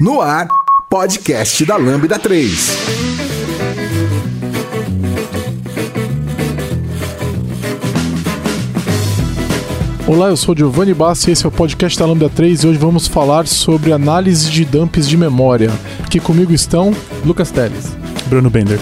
No ar, podcast da Lambda 3. Olá, eu sou Giovanni Bassi, esse é o podcast da Lambda 3 e hoje vamos falar sobre análise de dumps de memória. Aqui comigo estão Lucas Teles. Bruno Bender.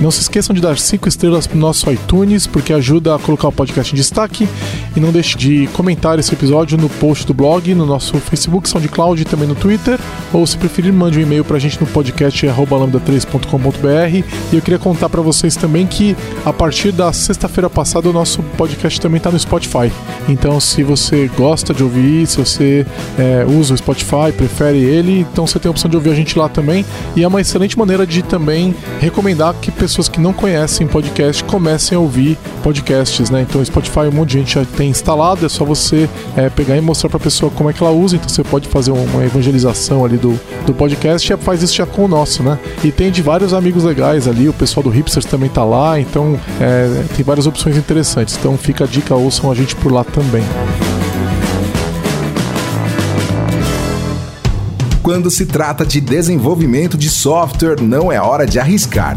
Não se esqueçam de dar 5 estrelas pro nosso iTunes, porque ajuda a colocar o podcast em destaque. E não deixe de comentar esse episódio no post do blog, no nosso Facebook, SoundCloud e também no Twitter. Ou se preferir, mande um e-mail pra gente no podcast lambda3.com.br. E eu queria contar para vocês também que a partir da sexta-feira passada o nosso podcast também tá no Spotify. Então, se você gosta de ouvir, se você é, usa o Spotify, prefere ele, então você tem a opção de ouvir a gente lá também. E é uma excelente maneira de também recomendar que pessoas que não conhecem podcast comecem a ouvir podcasts, né? Então, o Spotify, um monte de gente já tem instalado, é só você é, pegar e mostrar para a pessoa como é que ela usa. Então, você pode fazer uma evangelização ali do, do podcast e faz isso já com o nosso, né? E tem de vários amigos legais ali, o pessoal do Hipsters também tá lá, então é, tem várias opções interessantes. Então, fica a dica, ouçam a gente por lá também. Quando se trata de desenvolvimento de software, não é hora de arriscar.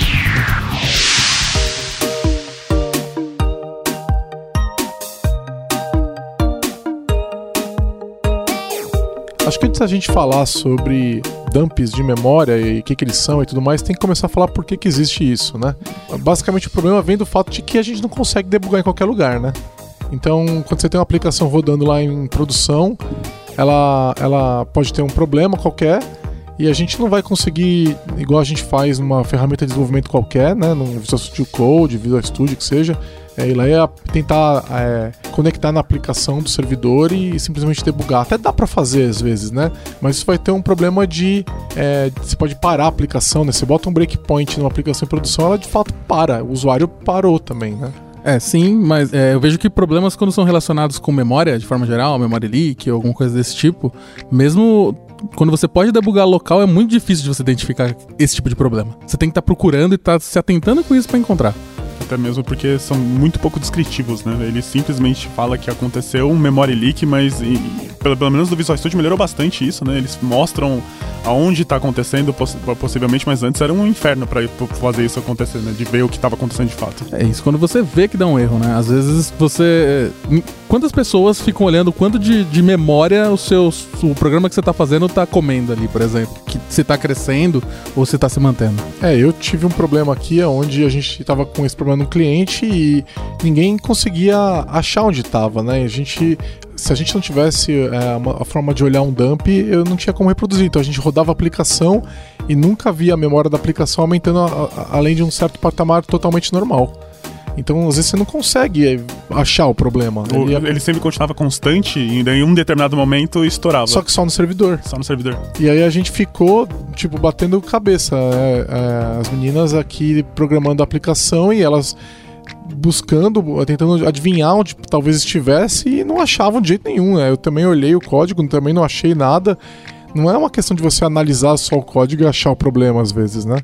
que antes da gente falar sobre dumps de memória e o que, que eles são e tudo mais, tem que começar a falar por que, que existe isso, né? Basicamente o problema vem do fato de que a gente não consegue debugar em qualquer lugar, né? Então, quando você tem uma aplicação rodando lá em produção, ela, ela pode ter um problema qualquer e a gente não vai conseguir, igual a gente faz numa ferramenta de desenvolvimento qualquer, né? No Visual Studio Code, Visual Studio, que seja, é, ir lá e tentar é, conectar na aplicação do servidor e, simplesmente debugar. Até dá para fazer às vezes, né? Mas isso vai ter um problema de. É, você pode parar a aplicação, né? Você bota um breakpoint numa aplicação em produção, ela de fato para. O usuário parou também, né? É, sim, mas é, eu vejo que problemas quando são relacionados com memória, de forma geral, memória leak ou alguma coisa desse tipo, mesmo quando você pode debugar local, é muito difícil de você identificar esse tipo de problema. Você tem que estar tá procurando e estar tá se atentando com isso para encontrar até mesmo porque são muito pouco descritivos, né? Ele simplesmente fala que aconteceu um memory leak, mas e, pelo, pelo menos no Visual Studio melhorou bastante isso, né? Eles mostram aonde está acontecendo, poss possivelmente, mas antes era um inferno para fazer isso acontecer, né? De ver o que estava acontecendo de fato. É isso, quando você vê que dá um erro, né? Às vezes você. Quantas pessoas ficam olhando quanto de, de memória o seu o programa que você está fazendo está comendo ali, por exemplo? Que se está crescendo ou se está se mantendo? É, eu tive um problema aqui onde a gente estava com esse problema no cliente e ninguém conseguia achar onde estava, né? A gente se a gente não tivesse é, uma, a forma de olhar um dump, eu não tinha como reproduzir. Então a gente rodava a aplicação e nunca via a memória da aplicação aumentando a, a, além de um certo patamar totalmente normal. Então, às vezes, você não consegue é, achar o problema. O, ele, ele, sempre continuava constante e em um determinado momento estourava. Só que só no servidor. Só no servidor. E aí a gente ficou, tipo, batendo cabeça. É, é, as meninas aqui programando a aplicação e elas buscando, tentando adivinhar onde talvez estivesse e não achavam de jeito nenhum. Né? Eu também olhei o código, também não achei nada. Não é uma questão de você analisar só o código e achar o problema às vezes, né?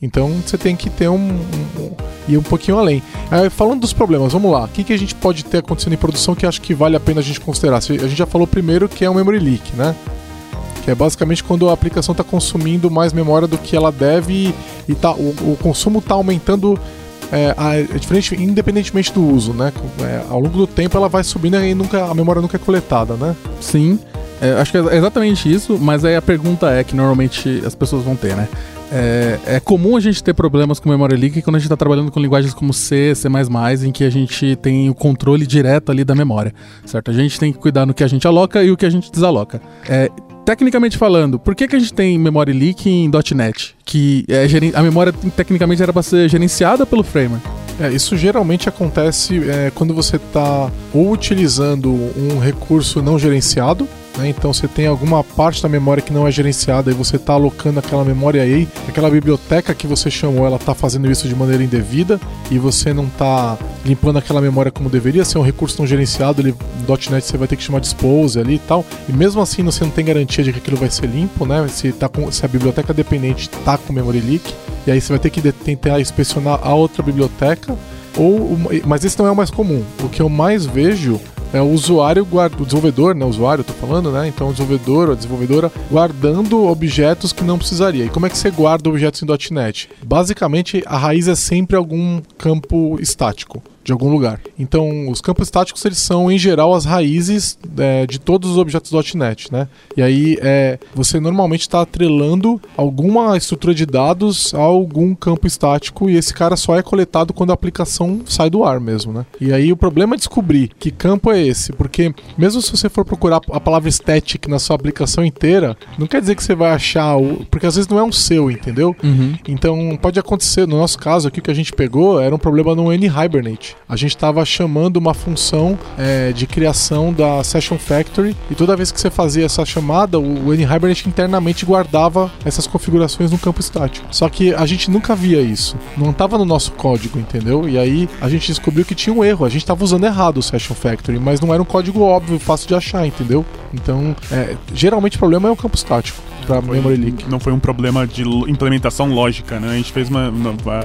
Então você tem que ter um, um ir um pouquinho além. É, falando dos problemas, vamos lá. O que, que a gente pode ter acontecendo em produção que acho que vale a pena a gente considerar? A gente já falou primeiro que é o memory leak, né? Que é basicamente quando a aplicação está consumindo mais memória do que ela deve e, e tá, o, o consumo está aumentando é, é, diferente, independentemente do uso, né? É, ao longo do tempo ela vai subindo e nunca, a memória nunca é coletada, né? Sim. É, acho que é exatamente isso, mas aí a pergunta é que normalmente as pessoas vão ter, né? É, é, comum a gente ter problemas com memória leak quando a gente está trabalhando com linguagens como C, C++, em que a gente tem o controle direto ali da memória, certo? A gente tem que cuidar no que a gente aloca e o que a gente desaloca. É, tecnicamente falando, por que, que a gente tem memory leak em .NET? Que é, a memória tecnicamente era para ser gerenciada pelo framework. É, isso geralmente acontece é, quando você está ou utilizando um recurso não gerenciado, Né? Então você tem alguma parte da memória que não é gerenciada e você está alocando aquela memória aí, aquela biblioteca que você chamou, ela está fazendo isso de maneira indevida e você não está limpando aquela memória como deveria ser um recurso não gerenciado, ele, .NET você vai ter que chamar dispose ali e tal. E mesmo assim você não tem garantia de que aquilo vai ser limpo, né? Se, tá com, se a biblioteca dependente está com memory leak, e aí você vai ter que tentar inspecionar a outra biblioteca. Ou, mas esse não é o mais comum. O que eu mais vejo é o usuário, o desenvolvedor, né? O usuário, tô falando, né? Então o desenvolvedor a desenvolvedora guardando objetos que não precisaria. E como é que você guarda objetos em .NET? Basicamente, a raiz é sempre algum campo estático de algum lugar. Então, os campos estáticos eles são, em geral, as raízes é, de todos os objetos .NET, né? E aí, é, você normalmente está atrelando alguma estrutura de dados a algum campo estático e esse cara só é coletado quando a aplicação sai do ar mesmo, né? E aí, o problema é descobrir que campo é esse, porque mesmo se você for procurar a palavra static na sua aplicação inteira, não quer dizer que você vai achar o... porque às vezes não é um seu, entendeu? Uhum. Então, pode acontecer, no nosso caso aqui, que a gente pegou era um problema no N-Hibernate a gente estava chamando uma função é, de criação da Session Factory e toda vez que você fazia essa chamada, o N-Hibernate internamente guardava essas configurações no campo estático. Só que a gente nunca via isso, não estava no nosso código, entendeu? E aí a gente descobriu que tinha um erro, a gente estava usando errado o Session Factory, mas não era um código óbvio, fácil de achar, entendeu? Então, é, geralmente o problema é o campo estático para memory leak. Não foi um problema de implementação lógica, né? A gente fez uma.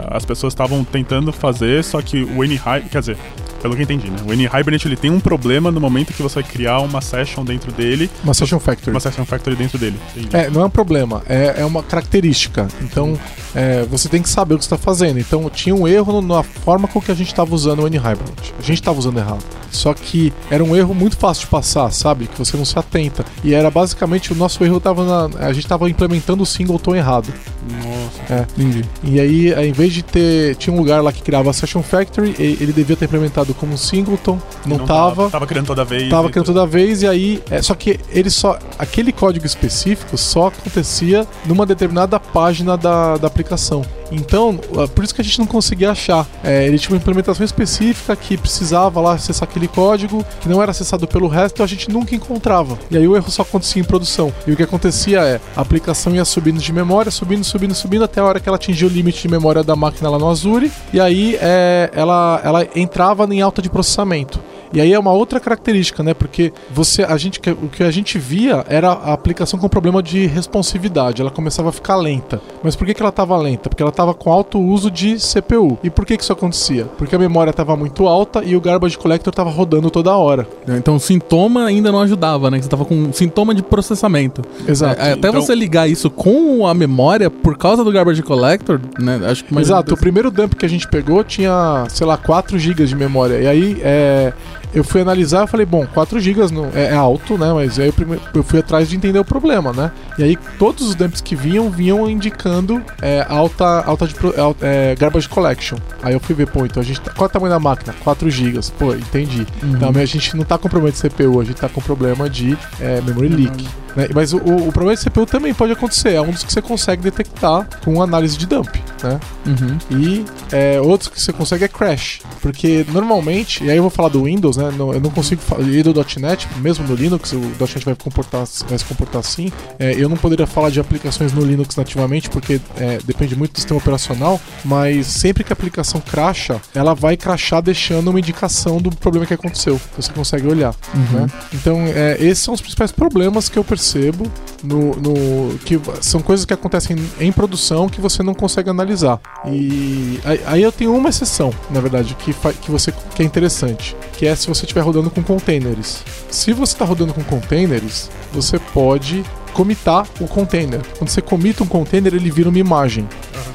As pessoas estavam tentando fazer, só que o N quer dizer, pelo que eu entendi, né? O N-Hibernate ele tem um problema no momento que você vai criar uma session dentro dele. Uma session factory. Uma session factory dentro dele. Entendi. É, não é um problema, é, é uma característica. Então, é, você tem que saber o que está fazendo. Então, tinha um erro na forma com que a gente estava usando o N-Hibernate. A gente estava usando errado. Só que era um erro muito fácil de passar, sabe? Que você não se atenta. E era basicamente o nosso erro estava na. A gente estava implementando o singleton errado. Nossa. É. Entendi. E aí, ao invés de ter. Tinha um lugar lá que criava a Session Factory, ele devia ter implementado como um singleton, não, não tava, tava. Tava criando toda vez. Tava criando toda vez, e aí. É, só que ele só. Aquele código específico só acontecia numa determinada página da, da aplicação. Então, ah, por isso que a gente não conseguia achar. É, ele tinha uma implementação específica que precisava lá acessar aquele código, que não era acessado pelo resto, a gente nunca encontrava. E aí o erro só acontecia em produção. E o que acontecia é, a aplicação ia subindo de memória, subindo, subindo, subindo, até a hora que ela atingia o limite de memória da máquina lá no Azure, e aí é, ela, ela entrava em alta de processamento. E aí é uma outra característica, né? Porque você, a gente, o que a gente via era a aplicação com problema de responsividade. Ela começava a ficar lenta. Mas por que, que ela estava lenta? Porque ela estava com alto uso de CPU. E por que, que isso acontecia? Porque a memória estava muito alta e o garbage collector estava rodando toda hora. Então o sintoma ainda não ajudava, né? Você estava com sintoma de processamento. Exato. É, até então... você ligar isso com a memória por causa do garbage collector, né? Acho que Exato. O primeiro dump que a gente pegou tinha, sei lá, 4 GB de memória. E aí é eu fui analisar e falei, bom, 4 GB é, é, alto, né? Mas aí eu, eu, fui atrás de entender o problema, né? E aí todos os dumps que vinham, vinham indicando é, alta, alta de é, garbage collection. Aí eu fui ver, pô, então a gente. Tá... Qual é o tamanho da máquina? 4 GB. Pô, entendi. Uhum. Então a gente não tá com problema de CPU, a gente tá com problema de é, memory leak. Né? Mas o, o, problema de CPU também pode acontecer, é um dos que você consegue detectar com análise de dump. Né? Uhum. E é, outros que você consegue é crash. Porque normalmente, e aí eu vou falar do Windows, né? eu não consigo ir do .NET, mesmo no Linux, o .NET vai, comportar, vai se comportar assim. É, eu não poderia falar de aplicações no Linux nativamente, porque é, depende muito do sistema operacional, mas sempre que a aplicação crasha, ela vai crashar deixando uma indicação do problema que aconteceu. Você consegue olhar. Uhum. Né? Então, é, esses são os principais problemas que eu percebo percebo no, no, que são coisas que acontecem em produção que você não consegue analisar. E aí, aí eu tenho uma exceção, na verdade, que, que, você, que é interessante, que é se você estiver rodando com containers. Se você está rodando com containers, você pode comitar o container. Quando você comita um container, ele vira uma imagem.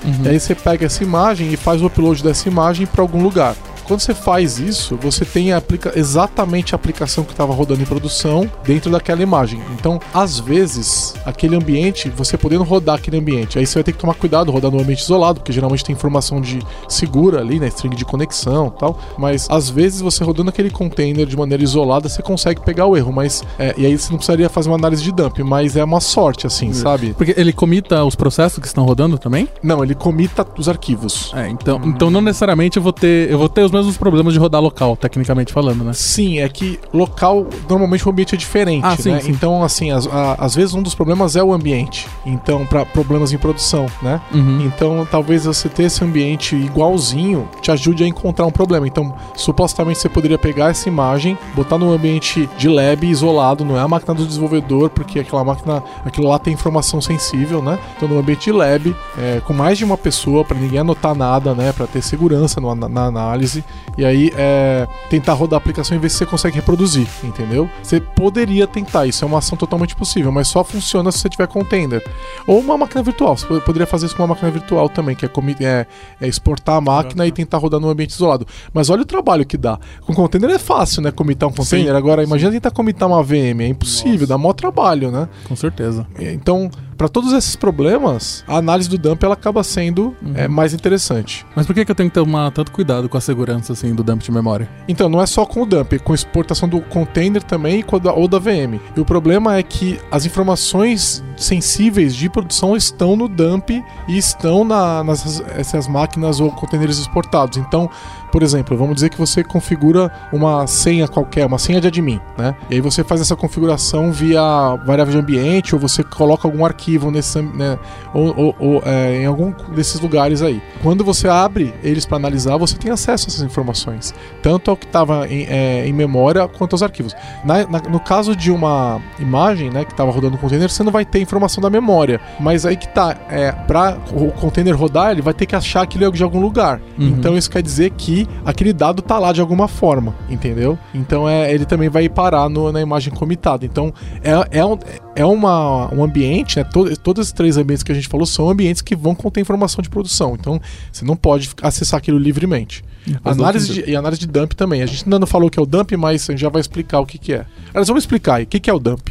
Uhum. E aí você pega essa imagem e faz o upload dessa imagem para algum lugar. Quando você faz isso, você tem aplica exatamente a aplicação que estava rodando em produção dentro daquela imagem. Então, às vezes, aquele ambiente, você podendo rodar aquele ambiente, aí você vai ter que tomar cuidado, rodar no ambiente isolado, porque geralmente tem informação de segura ali, né, string de conexão, tal. Mas às vezes você rodando aquele container de maneira isolada, você consegue pegar o erro, mas é, e aí você não precisaria fazer uma análise de dump, mas é uma sorte assim, sabe? Porque ele comita os processos que estão rodando também? Não, ele comita os arquivos. É, então, hum. então não necessariamente eu vou ter, eu vou ter os mesmos problemas de rodar local, tecnicamente falando, né? Sim, é que local, normalmente o ambiente é diferente, Ah, sim, né? sim. Então, assim, às, a- às vezes um dos problemas é o ambiente. Então, para problemas em produção, né? Uhum. Então, talvez você ter esse ambiente igualzinho te ajude a encontrar um problema. Então, supostamente você poderia pegar essa imagem, botar num ambiente de lab isolado, não é a máquina do desenvolvedor, porque aquela máquina, aquilo lá tem informação sensível, né? Então, no ambiente de lab, é, com mais de uma pessoa, para ninguém anotar nada, né? Para ter segurança no- na, na análise. E aí, é, tentar rodar a aplicação e ver se você consegue reproduzir, entendeu? Você poderia tentar, isso é uma ação totalmente possível, mas só funciona se você tiver container. Ou uma máquina virtual, você po- poderia fazer isso com uma máquina virtual também, que é, é- é exportar a máquina e tentar rodar num ambiente isolado. Mas olha o trabalho que dá. Com container é fácil, né? Comitar um container. Agora, imagina tentar comitar uma VM, é impossível, dá maior trabalho, né? Com certeza. Então, para todos esses problemas, a análise do dump ela acaba sendo é, mais interessante. Mas por que, que eu tenho que tomar tanto cuidado com a segurança assim do dump de memória? Então, não é só com o dump, é com a exportação do container também com a da- ou da VM. E o problema é que as informações sensíveis de produção estão no dump e estão na, nas essas máquinas ou containers exportados. Então, por exemplo, vamos dizer que você configura uma senha qualquer, uma senha de admin, né? E aí você faz essa configuração via variável de ambiente ou você coloca algum arquivo nesse, né, ou, ou- ou, é, em algum desses lugares aí. Quando você abre eles para analisar, você tem acesso a essas informações, tanto ao que estava em, é, em memória quanto aos arquivos. Na- na- no caso de uma imagem, né, que estava rodando no container, você não vai ter informação da memória, mas aí que tá, é, para o container rodar, ele vai ter que achar aquilo de algum lugar. Uhum. Então isso quer dizer que aquele dado tá lá de alguma forma, entendeu? Então é, ele também vai parar no- na imagem comitada. Então é, é, um, é uma, um ambiente, né? to- todos esses três ambientes que a gente falou são ambientes que vão conter informação de produção. Então você não pode acessar aquilo livremente. Todo Análise de, e análise de dump também. A gente ainda não falou o que é o dump, mas a gente já vai explicar o que, que é. Aliás, vamos explicar aí. O que, que é o dump?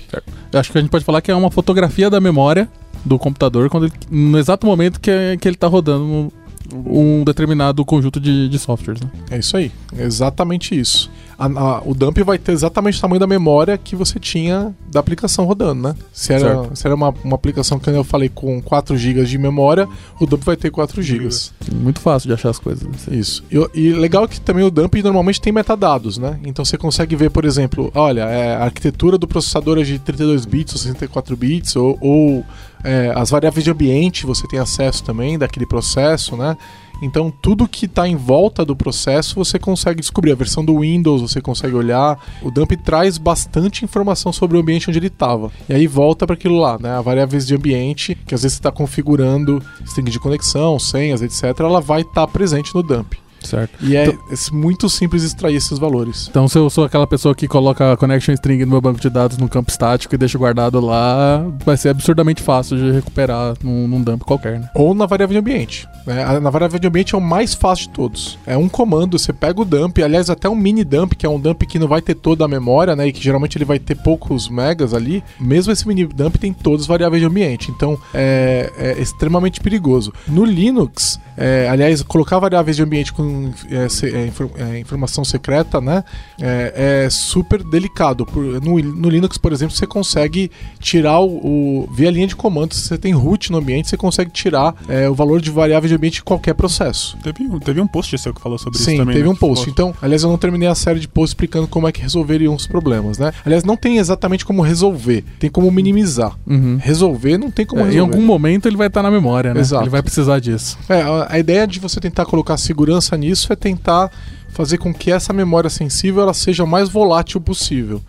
Eu acho que a gente pode falar que é uma fotografia da memória do computador quando ele- no exato momento que, que ele está rodando um, um determinado conjunto de, de softwares. Né? É isso aí. É exatamente isso. A- a- o dump vai ter exatamente o tamanho da memória que você tinha da aplicação rodando, né? Se era, Certo. se era uma, uma aplicação que eu falei com 4 GB de memória, o dump vai ter 4 GB. Muito fácil de achar as coisas. assim. Isso. E, e legal que também o dump normalmente tem metadados, né? Então você consegue ver, por exemplo, olha, é, a arquitetura do processador é de 32 bits ou 64 bits, ou, ou, é, as variáveis de ambiente você tem acesso também daquele processo, né? Então tudo que está em volta do processo você consegue descobrir. A versão do Windows você consegue olhar. O dump traz bastante informação sobre o ambiente onde ele estava. E aí volta para aquilo lá, né? A variáveis de ambiente, que às vezes você está configurando string de conexão, senhas, etc. Ela vai estar presente no dump. Certo. E é Então- é muito simples extrair esses valores. Então, se eu sou aquela pessoa que coloca a connection string no meu banco de dados num campo estático e deixa guardado lá, vai ser absurdamente fácil de recuperar num, num dump qualquer, né? Ou na variável de ambiente. né? Na variável de ambiente é o mais fácil de todos. É um comando, você pega o dump, aliás, até um mini dump, que é um dump que não vai ter toda a memória, né? E que geralmente ele vai ter poucos megas ali. Mesmo esse mini dump tem todas as variáveis de ambiente. Então é, é extremamente perigoso. No Linux, é, aliás, colocar variáveis de ambiente com é, se- é, infor- é, informação secreta, né? É, é super delicado. No, no Linux, por exemplo, você consegue tirar o, o. Via linha de comando, se você tem root no ambiente, você consegue tirar é, o valor de variável de ambiente de qualquer processo. Teve, um- teve um post seu que falou sobre Sim, isso também. teve né? um post. Então, aliás, eu não terminei a série de posts explicando como é que resolveriam os problemas, né? Aliás, não tem exatamente como resolver, tem como minimizar. Uhum. Resolver não tem como É, em resolver. algum momento ele vai estar na memória, né? Exato. Ele vai precisar disso. É, a, a ideia de você tentar colocar segurança nisso é tentar fazer com que essa memória sensível ela seja o mais volátil possível.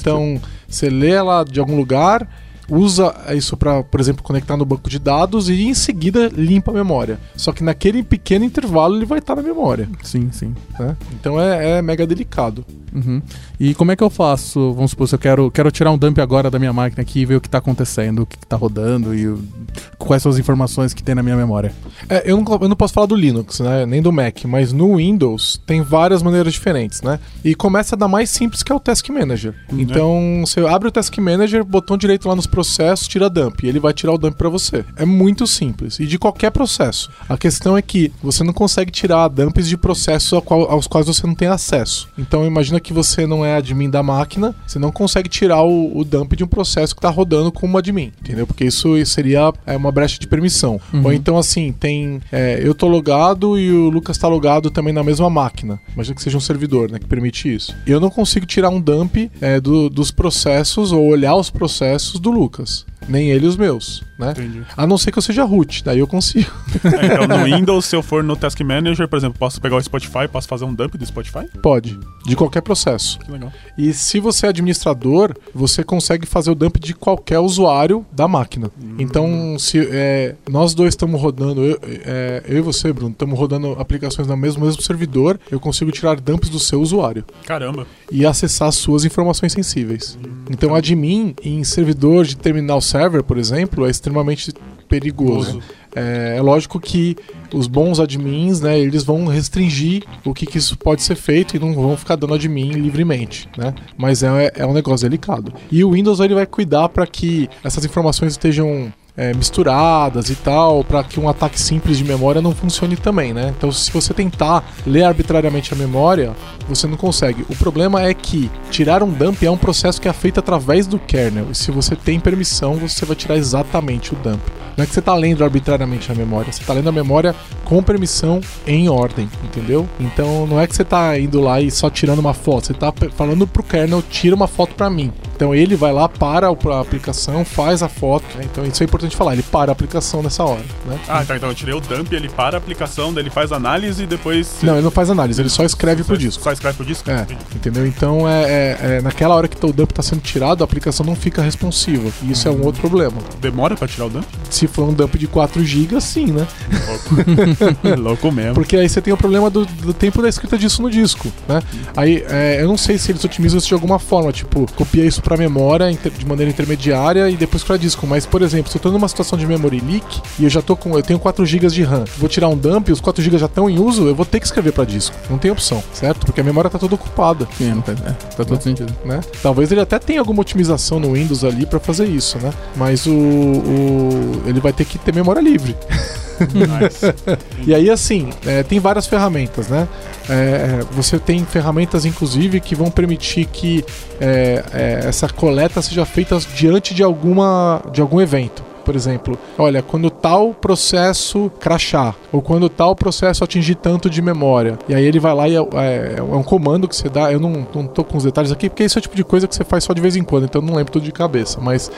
Então, você lê ela de algum lugar, usa isso para, por exemplo, conectar no banco de dados e em seguida limpa a memória. Só que naquele pequeno intervalo ele vai estar na memória, Sim, sim. né? Então é, é mega delicado. Uhum. E como é que eu faço? Vamos supor, se eu quero, quero tirar um dump agora da minha máquina aqui e ver o que está acontecendo, o que está rodando e o- quais são as informações que tem na minha memória. É, eu, não, eu não posso falar do Linux, né? Nem do Mac, mas no Windows tem várias maneiras diferentes, né? E começa da mais simples que é o Task Manager. Então você abre o Task Manager, botão direito lá nos processos, tira dump. E ele vai tirar o dump para você. É muito simples. E de qualquer processo. A questão é que você não consegue tirar dumps de processos aos quais você não tem acesso. Então imagina que você não é admin da máquina, você não consegue tirar o, o dump de um processo que está rodando como admin, entendeu? Porque isso seria é, uma brecha de permissão. Ou então, assim, tem tem. É, eu tô logado e o Lucas tá logado também na mesma máquina. Imagina que seja um servidor, né? Que permite isso. Eu não consigo tirar um dump é, do, dos processos ou olhar os processos do Lucas nem ele os meus, né? Entendi. A não ser que eu seja root, daí eu consigo. É, então no Windows, se eu for no Task Manager, por exemplo, posso pegar o Spotify, posso fazer um dump do Spotify? Pode, de qualquer processo. Que legal. E se você é administrador, você consegue fazer o dump de qualquer usuário da máquina. Hum. Então, se é, nós dois estamos rodando, eu, é, eu, e você, Bruno, estamos rodando aplicações no mesmo, mesmo servidor, eu consigo tirar dumps do seu usuário. Caramba. E acessar suas informações sensíveis. Hum, então, admin em servidor de terminal server por exemplo, é extremamente perigoso. É, é, lógico que os bons admins, né, eles vão restringir o que, que, isso pode ser feito e não vão ficar dando admin livremente, né? Mas é, é um negócio delicado. E o Windows ele vai cuidar para que essas informações estejam é, misturadas e tal, para que um ataque simples de memória não funcione também, né? Então, se você tentar ler arbitrariamente a memória, você não consegue. O problema é que tirar um dump é um processo que é feito através do kernel, e se você tem permissão, você vai tirar exatamente o dump. Não é que você está lendo arbitrariamente a memória, você está lendo a memória com permissão em ordem, entendeu? Então, não é que você está indo lá e só tirando uma foto, você está falando pro kernel, tira uma foto para mim. Então ele vai lá, para a aplicação, faz a foto. Né? Então isso é importante falar, ele para a aplicação nessa hora. Né? Ah, tá, então eu tirei o dump, ele para a aplicação, daí ele faz análise e depois. Não, ele não faz análise, ele só escreve só, pro disco. Só escreve pro disco? É, entendeu? Então é, é, é, naquela hora que o dump está sendo tirado, a aplicação não fica responsiva. E isso é um outro problema. Demora para tirar o dump? Se for um dump de 4 GB, sim, né? Louco. Louco mesmo. Porque aí você tem o problema do, do tempo da escrita disso no disco, né? Aí é, eu não sei se eles otimizam isso de alguma forma, tipo, copia isso para memória de maneira intermediária e depois para disco. Mas, por exemplo, se eu tô numa situação de memory leak e eu já tô com. Eu tenho 4 GB de RAM, vou tirar um dump, os 4 GB já estão em uso, eu vou ter que escrever para disco. Não tem opção, certo? Porque a memória tá toda ocupada. Sim, não tá, é, tá todo né? sentido. Né? Talvez ele até tenha alguma otimização no Windows ali para fazer isso, né? Mas o, o, ele vai ter que ter memória livre. e aí, assim, é, tem várias ferramentas, né? É, é, você tem ferramentas, inclusive, que vão permitir que é, é, essa coleta seja feita diante de, alguma, de algum evento por exemplo, olha, quando tal processo crachar, ou quando tal processo atingir tanto de memória. E aí ele vai lá e é, é, é, um comando que você dá. Eu não, não tô com os detalhes aqui, porque esse é o tipo de coisa que você faz só de vez em quando, então eu não lembro tudo de cabeça. Mas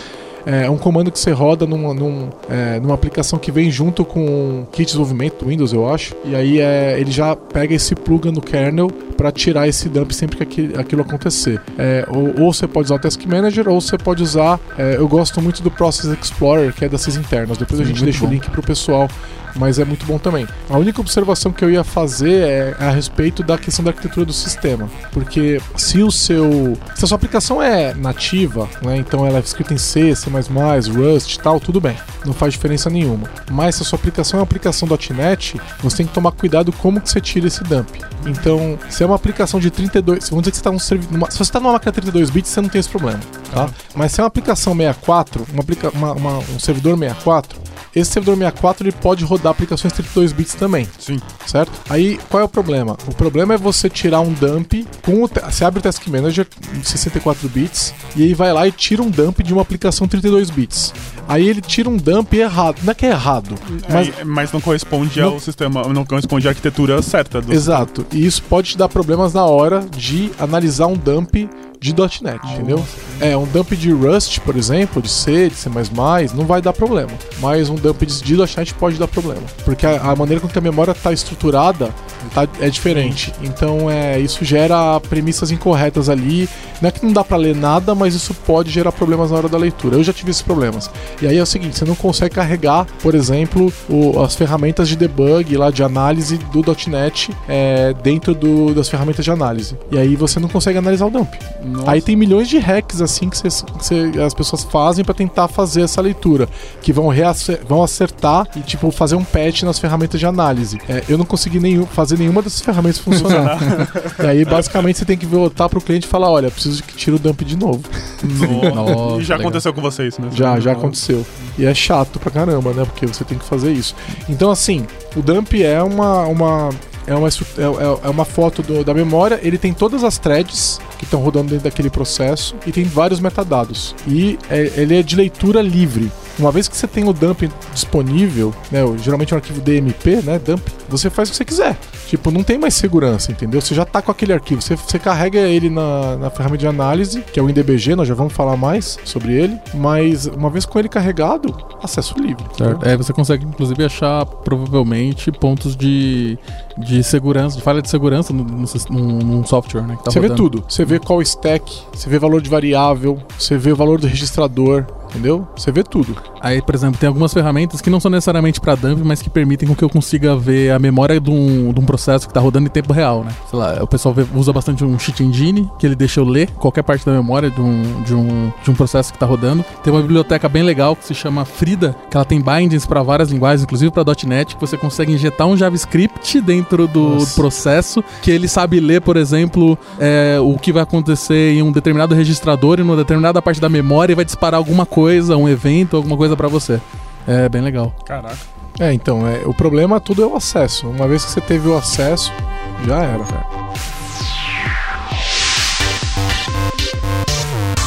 é um comando que você roda num, num, é, numa aplicação que vem junto com o kit de desenvolvimento do Windows, eu acho. E aí é, ele já pega esse plug no kernel para tirar esse dump sempre que aquilo, acontecer. É, ou, ou, você pode usar o Task Manager, ou você pode usar. É, eu gosto muito do Process Explorer, que é das internas. Depois Sim, a gente deixa bom. o link pro pessoal mas é muito bom também. A única observação que eu ia fazer é a respeito da questão da arquitetura do sistema, porque se o seu se a sua aplicação é nativa, né, então ela é escrita em C, C++, Rust, tal, tudo bem, não faz diferença nenhuma. Mas se a sua aplicação é uma aplicação .NET, você tem que tomar cuidado como que você tira esse dump. Então, se é uma aplicação de 32, vamos dizer que você está num se você está numa máquina 32 bits, você não tem esse problema, tá? Mas se é uma aplicação 64, uma, uma, uma, um servidor 64, esse servidor 64 ele pode rodar aplicações 32 bits também. Sim. Certo? Aí qual é o problema? O problema é você tirar um dump com o você abre o Task Manager 64 bits e aí vai lá e tira um dump de uma aplicação 32 bits. Aí ele tira um dump errado. Não é que é errado. Mas, é, mas não corresponde não, ao sistema, não corresponde à arquitetura certa. Do Exato. E isso pode te dar problemas na hora de analisar um dump de .NET, entendeu? É, um dump de Rust, por exemplo, de C, de C++, não vai dar problema. Mas um dump de .NET pode dar problema. Porque a, a maneira com que a memória está estruturada tá, é diferente. Então, é, isso gera premissas incorretas ali. Não é que não dá para ler nada, mas isso pode gerar problemas na hora da leitura. Eu já tive esses problemas. E aí é o seguinte, você não consegue carregar, por exemplo, o, as ferramentas de debug lá de análise do .NET é, dentro do, das ferramentas de análise. E aí você não consegue analisar o dump. Nossa. Aí tem milhões de hacks assim que, cê, que cê, as pessoas fazem para tentar fazer essa leitura, que vão, vão acertar e tipo fazer um patch nas ferramentas de análise. É, eu não consegui nenhum, fazer nenhuma dessas ferramentas funcionar. e aí basicamente você tem que voltar pro cliente e falar, olha, preciso que tire o dump de novo. Nossa, e já legal. aconteceu com vocês, né? Já, já aconteceu. E é chato pra caramba, né? Porque você tem que fazer isso. Então assim, o dump é uma, uma é uma, é, é, é uma foto do, da memória, ele tem todas as threads que estão rodando dentro daquele processo e tem vários metadados. E é, ele é de leitura livre. Uma vez que você tem o dump disponível, né, geralmente é um arquivo DMP, né, dump, você faz o que você quiser. Tipo, não tem mais segurança, entendeu? Você já tá com aquele arquivo, você, você carrega ele na, na ferramenta de análise, que é o INDBG, nós já vamos falar mais sobre ele, mas uma vez com ele carregado, acesso livre. Certo. É, você consegue inclusive achar provavelmente pontos de, de segurança, de falha de segurança no, no, num software, né? Tá você rodando. vê tudo. Você vê qual stack, você vê valor de variável, você vê o valor do registrador, entendeu? Você vê tudo. Aí, por exemplo, tem algumas ferramentas que não são necessariamente para dump, mas que permitem com que eu consiga ver a memória de um, de um processo que está rodando em tempo real, né? Sei lá, o pessoal vê, usa bastante um cheat engine, que ele deixa eu ler qualquer parte da memória de um, de um, de um processo que está rodando. Tem uma biblioteca bem legal que se chama Frida, que ela tem bindings para várias linguagens, inclusive para .NET, que você consegue injetar um JavaScript dentro do Nossa. processo, que ele sabe ler, por exemplo, é, o que vai acontecer em um determinado registrador, em uma determinada parte da memória e vai disparar alguma coisa, um evento, alguma coisa para você. É bem legal. Caraca. É, então, é, o problema tudo é o acesso. Uma vez que você teve o acesso, já era.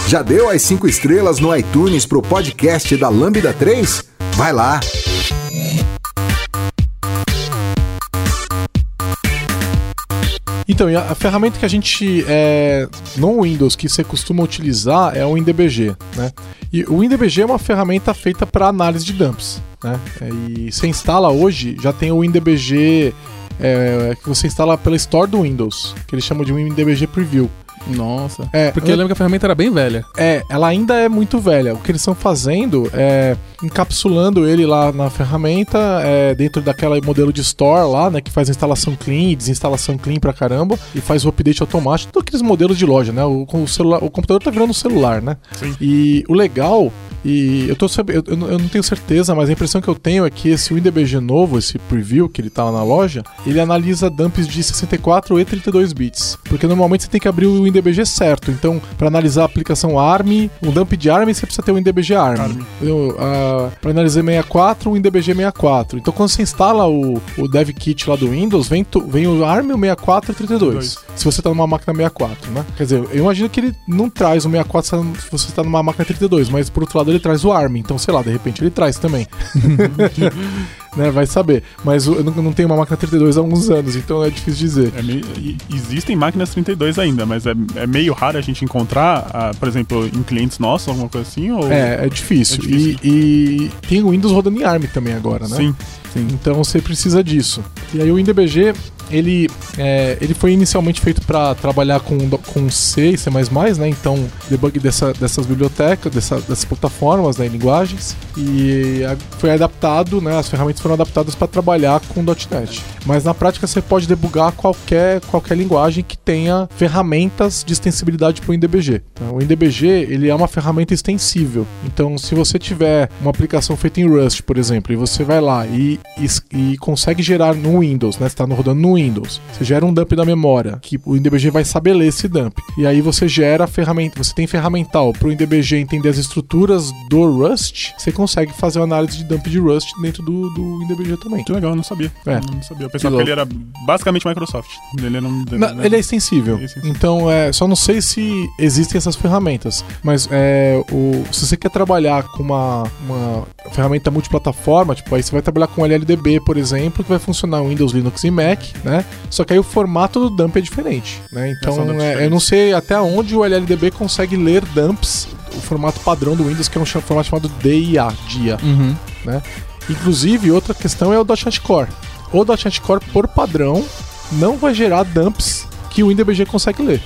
Já deu as 5 estrelas no iTunes pro podcast da Lambda 3? Vai lá! Então, a, a ferramenta que a gente, é, no Windows, que você costuma utilizar é o WinDBG, né? E o WinDBG é uma ferramenta feita para análise de dumps, né? É, e você instala hoje, já tem o WinDBG é, que você instala pela Store do Windows, que eles chamam de WinDBG Preview. Nossa. É, porque eu lembro que a ferramenta era bem velha. É, ela ainda é muito velha. O que eles estão fazendo é encapsulando ele lá na ferramenta, é, dentro daquela modelo de store lá, né, que faz instalação clean, desinstalação clean pra caramba, e faz o update automático, todos aqueles modelos de loja, né? O, o, celular, o computador tá virando um celular, né? Sim. E o legal e eu tô eu, eu não tenho certeza, mas a impressão que eu tenho é que esse WinDBG novo, esse preview que ele tá lá na loja, ele analisa dumps de 64 e 32 bits. Porque normalmente você tem que abrir o WinDBG certo. Então, para analisar a aplicação ARM, um dump de ARM você precisa ter o WinDBG ARM. ARM. uh, para analisar 64, o WinDBG 64. Então, quando você instala o, o dev kit lá do Windows, vem, tu, vem o ARM, o 64 e o 32. 32. Se você tá numa máquina 64, né? Quer dizer, eu imagino que ele não traz o 64 se você tá numa máquina 32, mas por outro lado ele traz o ARM, então sei lá, de repente ele traz também. né, vai saber. Mas eu não, não tenho uma máquina 32 há alguns anos, então é difícil dizer. É meio, existem máquinas 32 ainda, mas é, é meio raro a gente encontrar, uh, por exemplo, em clientes nossos, alguma coisa assim? Ou... É, é difícil. É difícil. E, e, tem o Windows rodando em ARM também agora, né? Sim. Sim. Então você precisa disso. E aí o WinDBG ele, é, ele foi inicialmente feito para trabalhar com, com C e C++, né? Então, debug dessa, dessas bibliotecas, dessa, dessas plataformas, né, linguagens, e foi adaptado, né? As ferramentas foram adaptadas para trabalhar com .NET. Mas na prática você pode debugar qualquer, qualquer linguagem que tenha ferramentas de extensibilidade para o INDBG. Então, o INDBG ele é uma ferramenta extensível. Então, se você tiver uma aplicação feita em Rust, por exemplo, e você vai lá e, e, e consegue gerar no Windows, né? Está rodando no Windows. Você gera um dump da memória, que o INDBG vai saber ler esse dump. E aí você gera ferramenta, você tem ferramental para o INDBG entender as estruturas do Rust, você consegue fazer uma análise de dump de Rust dentro do, do INDBG também. Que legal, eu não sabia. É. Eu não sabia. Eu pensava que, que ele era basicamente Microsoft. Ele, não, não, né? ele é extensível. É extensível. Então, é, só não sei se existem essas ferramentas. Mas é, o, se você quer trabalhar com uma, uma ferramenta multiplataforma, tipo, aí você vai trabalhar com LLDB, por exemplo, que vai funcionar Windows, Linux e Mac, né? Só que aí o formato do dump é diferente, né? Então, é, eu não sei até onde o LLDB consegue ler dumps, o formato padrão do Windows, que é um formato chamado DIA, DIA, uhum. né? Inclusive, outra questão é o .NET Core. O .NET Core, por padrão, não vai gerar dumps que o WinDBG consegue ler.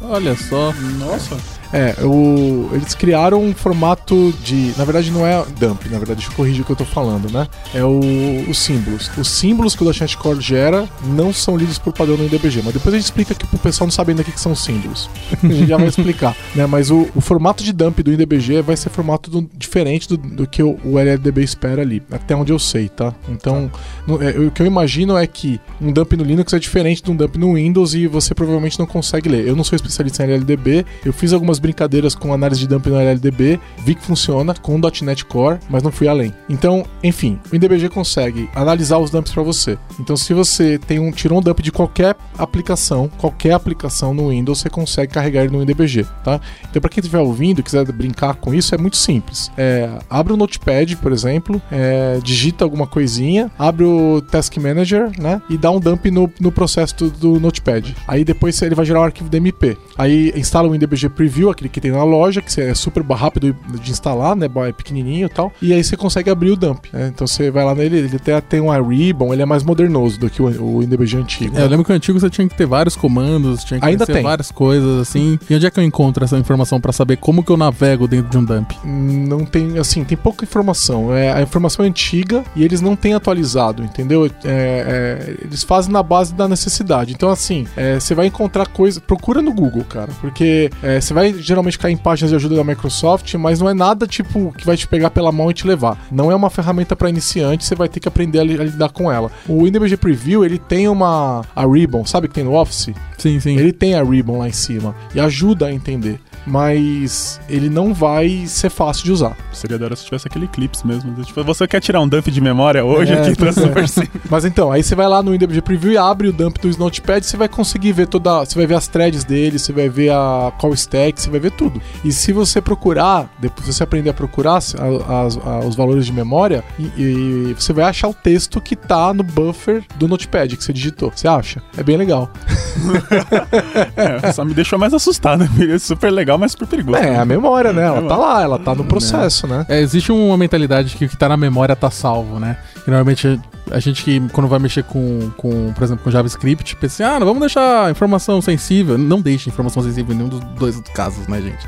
Olha só. Nossa. É, o, eles criaram um formato de. Na verdade, não é dump, na verdade, deixa eu corrigir o que eu tô falando, né? É o, os símbolos. Os símbolos que o .NET Core gera não são lidos por padrão no IDBG, mas depois a gente explica aqui pro pessoal não saber ainda o que, que são símbolos. a gente já vai explicar, né? Mas o, o, formato de dump do IDBG vai ser formato do, diferente do, do, que o, o LLDB espera ali, até onde eu sei, tá? Então, no, é, o que eu imagino é que um dump no Linux é diferente de um dump no Windows e você provavelmente não consegue ler. Eu não sou especialista em LLDB, eu fiz algumas brincadeiras com análise de dump no LLDB, vi que funciona com .NET Core, mas não fui além. Então, enfim, o INDBG consegue analisar os dumps para você. Então, se você tem um tirou um dump de qualquer aplicação, qualquer aplicação no Windows, você consegue carregar ele no INDBG, tá? Então, para quem estiver ouvindo, quiser brincar com isso, é muito simples. É, abre o Notepad, por exemplo, é, digita alguma coisinha, abre o Task Manager, né? E dá um dump no, no processo do, do Notepad. Aí depois ele vai gerar o um arquivo DMP. Aí instala o INDBG Preview, aquele que tem na loja, que é super rápido de instalar, né? É pequenininho e tal. E aí você consegue abrir o dump. Né? Então você vai lá nele, ele até tem um Ribbon, ele é mais modernoso do que o, o INDBG antigo. É, eu lembro que o antigo você tinha que ter vários comandos, tinha que Ainda tem. várias coisas assim. E onde é que eu encontro essa informação para saber como que eu navego dentro de um dump? Não tem, assim, tem pouca informação. É, a informação é antiga e eles não têm atualizado, entendeu? É, é, eles fazem na base da necessidade. Então, assim, é, você vai encontrar coisa. Procura no Google, cara. Porque é, você vai geralmente cair em páginas de ajuda da Microsoft, mas não é nada tipo que vai te pegar pela mão e te levar. Não é uma ferramenta para iniciante, você vai ter que aprender a, a lidar com ela. O InDBG Preview, ele tem uma. a Ribbon, sabe que tem no Office? Sim, sim. Ele tem a Ribbon lá em cima e ajuda a entender mas ele não vai ser fácil de usar. Seria da hora se tivesse aquele Eclipse mesmo. Tipo, você quer tirar um dump de memória hoje É, aqui, tá é. super simples. Mas então, aí você vai lá no InDBG Preview e abre o dump do Notepad, você vai conseguir ver toda, você vai ver as threads dele, você vai ver a call stack, você vai ver tudo. E se você procurar, depois você aprender a procurar as- as- a- os valores de memória, e, e você vai achar o texto que tá no buffer do Notepad que você digitou. Você acha? É bem legal. É, só me deixou mais assustado. É super legal, mas super perigoso. É, a memória, né? Ela É, tá lá, ela tá no processo, né? É, existe uma mentalidade que o que tá na memória tá salvo, né? Que normalmente a gente que quando vai mexer com, com por exemplo, com JavaScript, pensa assim, ah, não vamos deixar informação sensível. Não deixe informação sensível em nenhum dos dois casos, né, gente?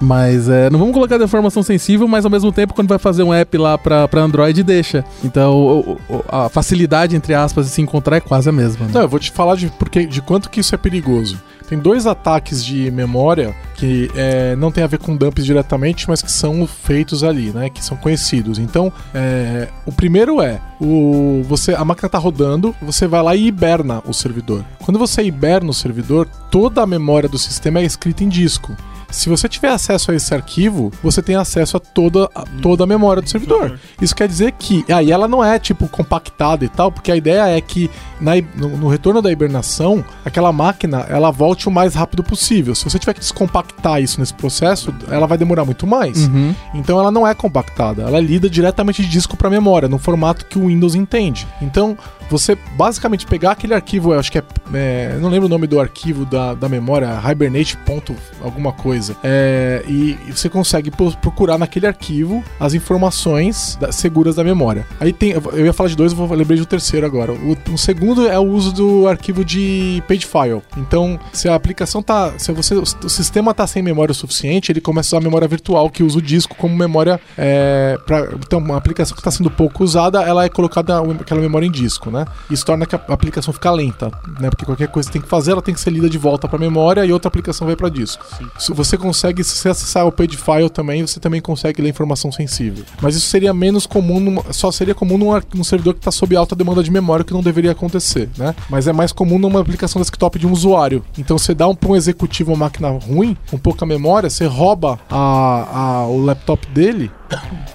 Mas é, não vamos colocar informação sensível, mas ao mesmo tempo, quando vai fazer um app lá pra, pra Android, deixa. Então, a facilidade, entre aspas, de se encontrar é quase a mesma. Né? Não, eu vou te falar de, porque, de quanto que isso é perigoso. Tem dois ataques de memória que é, não tem a ver com dumps diretamente, mas que são feitos ali, né? Que são conhecidos. Então, é, o primeiro é o você a máquina tá rodando, você vai lá e hiberna o servidor. Quando você hiberna o servidor, toda a memória do sistema é escrita em disco. Se você tiver acesso a esse arquivo, você tem acesso a toda, a toda a memória do servidor. Isso quer dizer que. Aí ela não é tipo compactada e tal, porque a ideia é que na no, no retorno da hibernação, aquela máquina ela volte o mais rápido possível. Se você tiver que descompactar isso nesse processo, ela vai demorar muito mais. Uhum. Então ela não é compactada, ela lida diretamente de disco para memória, no formato que o Windows entende. Então, você basicamente pegar aquele arquivo, acho que é, é, não lembro o nome do arquivo da, da memória, hibernate. ponto alguma coisa, é, e, você consegue pro- procurar naquele arquivo as informações da- seguras da memória. Aí tem, eu ia falar de dois, eu vou lembrei do terceiro agora. O, o segundo é o uso do arquivo de page file. Então, se a aplicação tá, se você o, sistema tá sem memória o suficiente, ele começa a usar memória virtual que usa o disco como memória é, pra, então uma aplicação que está sendo pouco usada, ela é colocada aquela memória em disco, né? Isso torna que a aplicação fica lenta, né? Porque qualquer coisa que tem que fazer, ela tem que ser lida de volta para memória e outra aplicação vai para disco. Se você consegue, se você acessar o page file também, você também consegue ler informação sensível. Mas isso seria menos comum, numa- só seria comum num, num servidor que está sob alta demanda de memória, que não deveria acontecer, né? Mas é mais comum numa aplicação desktop de um usuário. Então você dá um, pra um executivo uma máquina ruim, com pouca memória, você rouba a, a- o laptop dele,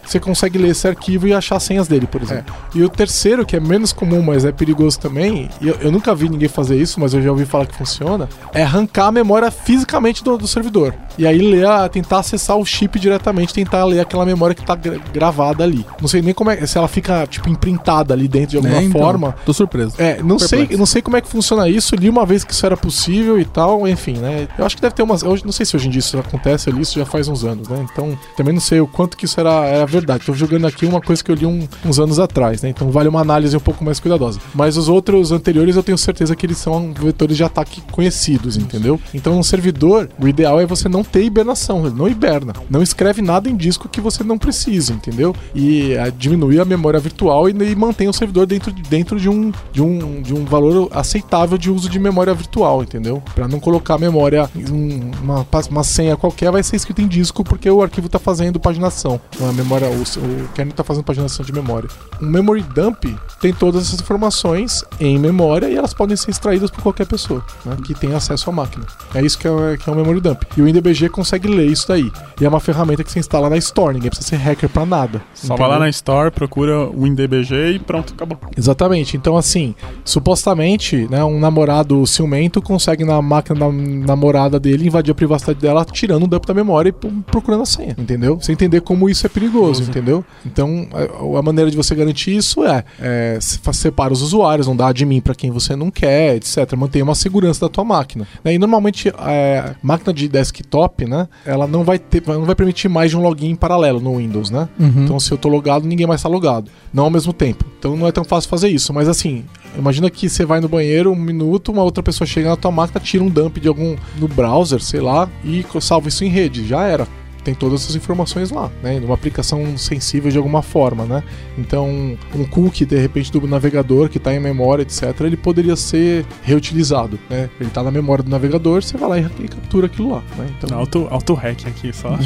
você consegue ler esse arquivo e achar as senhas dele, por exemplo. E o terceiro, que é menos comum, mas é perigoso também, e eu, eu nunca vi ninguém fazer isso, mas eu já ouvi falar que funciona, é arrancar a memória fisicamente do, do servidor. E aí ler, a- tentar acessar o chip diretamente, tentar ler aquela memória que tá gra- gravada ali. Não sei nem como é, se ela fica, tipo, imprintada ali dentro de alguma Né, então, forma. Tô surpreso. É, não sei, não sei como é que funciona isso. Li uma vez que isso era possível e tal, enfim, né? Eu acho que deve ter umas. Não sei se hoje em dia isso acontece, eu li isso já faz uns anos, né? Então, também não sei o quanto que isso era, era verdade. Tô jogando aqui uma coisa que eu li um- uns anos atrás, né? Então vale uma análise um pouco mais cuidadosa. Mas os outros anteriores eu tenho certeza que eles são vetores de ataque conhecidos, entendeu? Então, um servidor, o ideal é você não ter hibernação, não hiberna. Não escreve nada em disco que você não precisa, entendeu? E ah, diminuir a memória virtual e, e mantém o servidor dentro, de- dentro de, um, de, um, de um valor aceitável de uso de memória virtual, entendeu? Pra não colocar a memória, em um- uma, uma senha qualquer vai ser escrita em disco porque o arquivo tá fazendo paginação. A memória, o, o kernel está fazendo paginação de memória. Um memory dump tem todas essas informações em memória e elas podem ser extraídas por qualquer pessoa né, que tem acesso à máquina. É isso que é, que é o memory dump. E o IndBG consegue ler isso daí. E é uma ferramenta que você instala na Store, ninguém precisa ser hacker para nada. Só vai lá na Store, procura o IndBG e pronto, acabou. Exatamente. Então, assim, supostamente, né, um namorado ciumento consegue na máquina da namorada dele invadir a privacidade dela tirando o dump da memória e procurando a senha, entendeu? Você entender como isso é perigoso, entendeu? Então, a, a, maneira de você garantir isso é, é separa os usuários, não dá admin para quem você não quer, etc. Mantenha uma segurança da tua máquina. Né? E normalmente, é, máquina de desktop, né, ela não vai ter, não vai permitir mais de um login paralelo no Windows, né? Uhum. Então, se eu tô logado, ninguém mais está logado. Não ao mesmo tempo. Então, não é tão fácil fazer isso. Mas, assim, imagina que você vai no banheiro um minuto, uma outra pessoa chega na tua máquina, tira um dump de algum no browser, sei lá, e salva isso em rede. Já era tem todas essas informações lá, né? Numa aplicação sensível de alguma forma, né? Então, um cookie, de repente, do navegador que está em memória, etc., ele poderia ser reutilizado, né? Ele está na memória do navegador, você vai lá e captura aquilo lá, né? Então... Auto, auto hack aqui, só.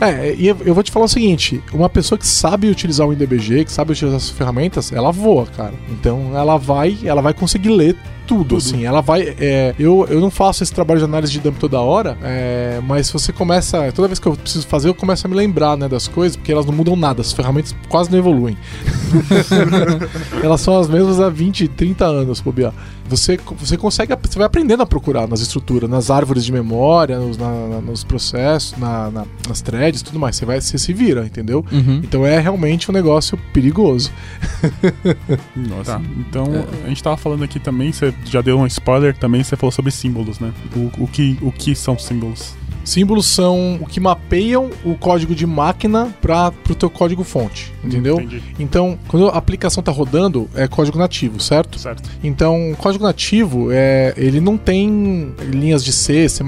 É, e eu vou te falar o seguinte: uma pessoa que sabe utilizar o IndBG, que sabe utilizar as ferramentas, ela voa, cara. Então ela vai, ela vai conseguir ler tudo, tudo. assim. Ela vai. É, eu, eu não faço esse trabalho de análise de dump toda hora, é, mas você começa. Toda vez que eu preciso fazer, eu começo a me lembrar né, das coisas, porque elas não mudam nada, as ferramentas quase não evoluem. elas são as mesmas há 20, 30 anos, bobear. Você, você consegue. Você vai aprendendo a procurar nas estruturas, nas árvores de memória, nos, na, nos processos, na, na, nas threads tudo mais. Você, vai, você se vira, entendeu? Uhum. Então é realmente um negócio perigoso. Nossa. Tá. Então, é. a gente tava falando aqui também, você já deu um spoiler também, você falou sobre símbolos, né? O, o, que, o que são símbolos? Símbolos são o que mapeiam o código de máquina para o teu código fonte, entendeu? Entendi. Então, quando a aplicação está rodando, é código nativo, certo? Certo. Então, código nativo, é, ele não tem linhas de C, C++,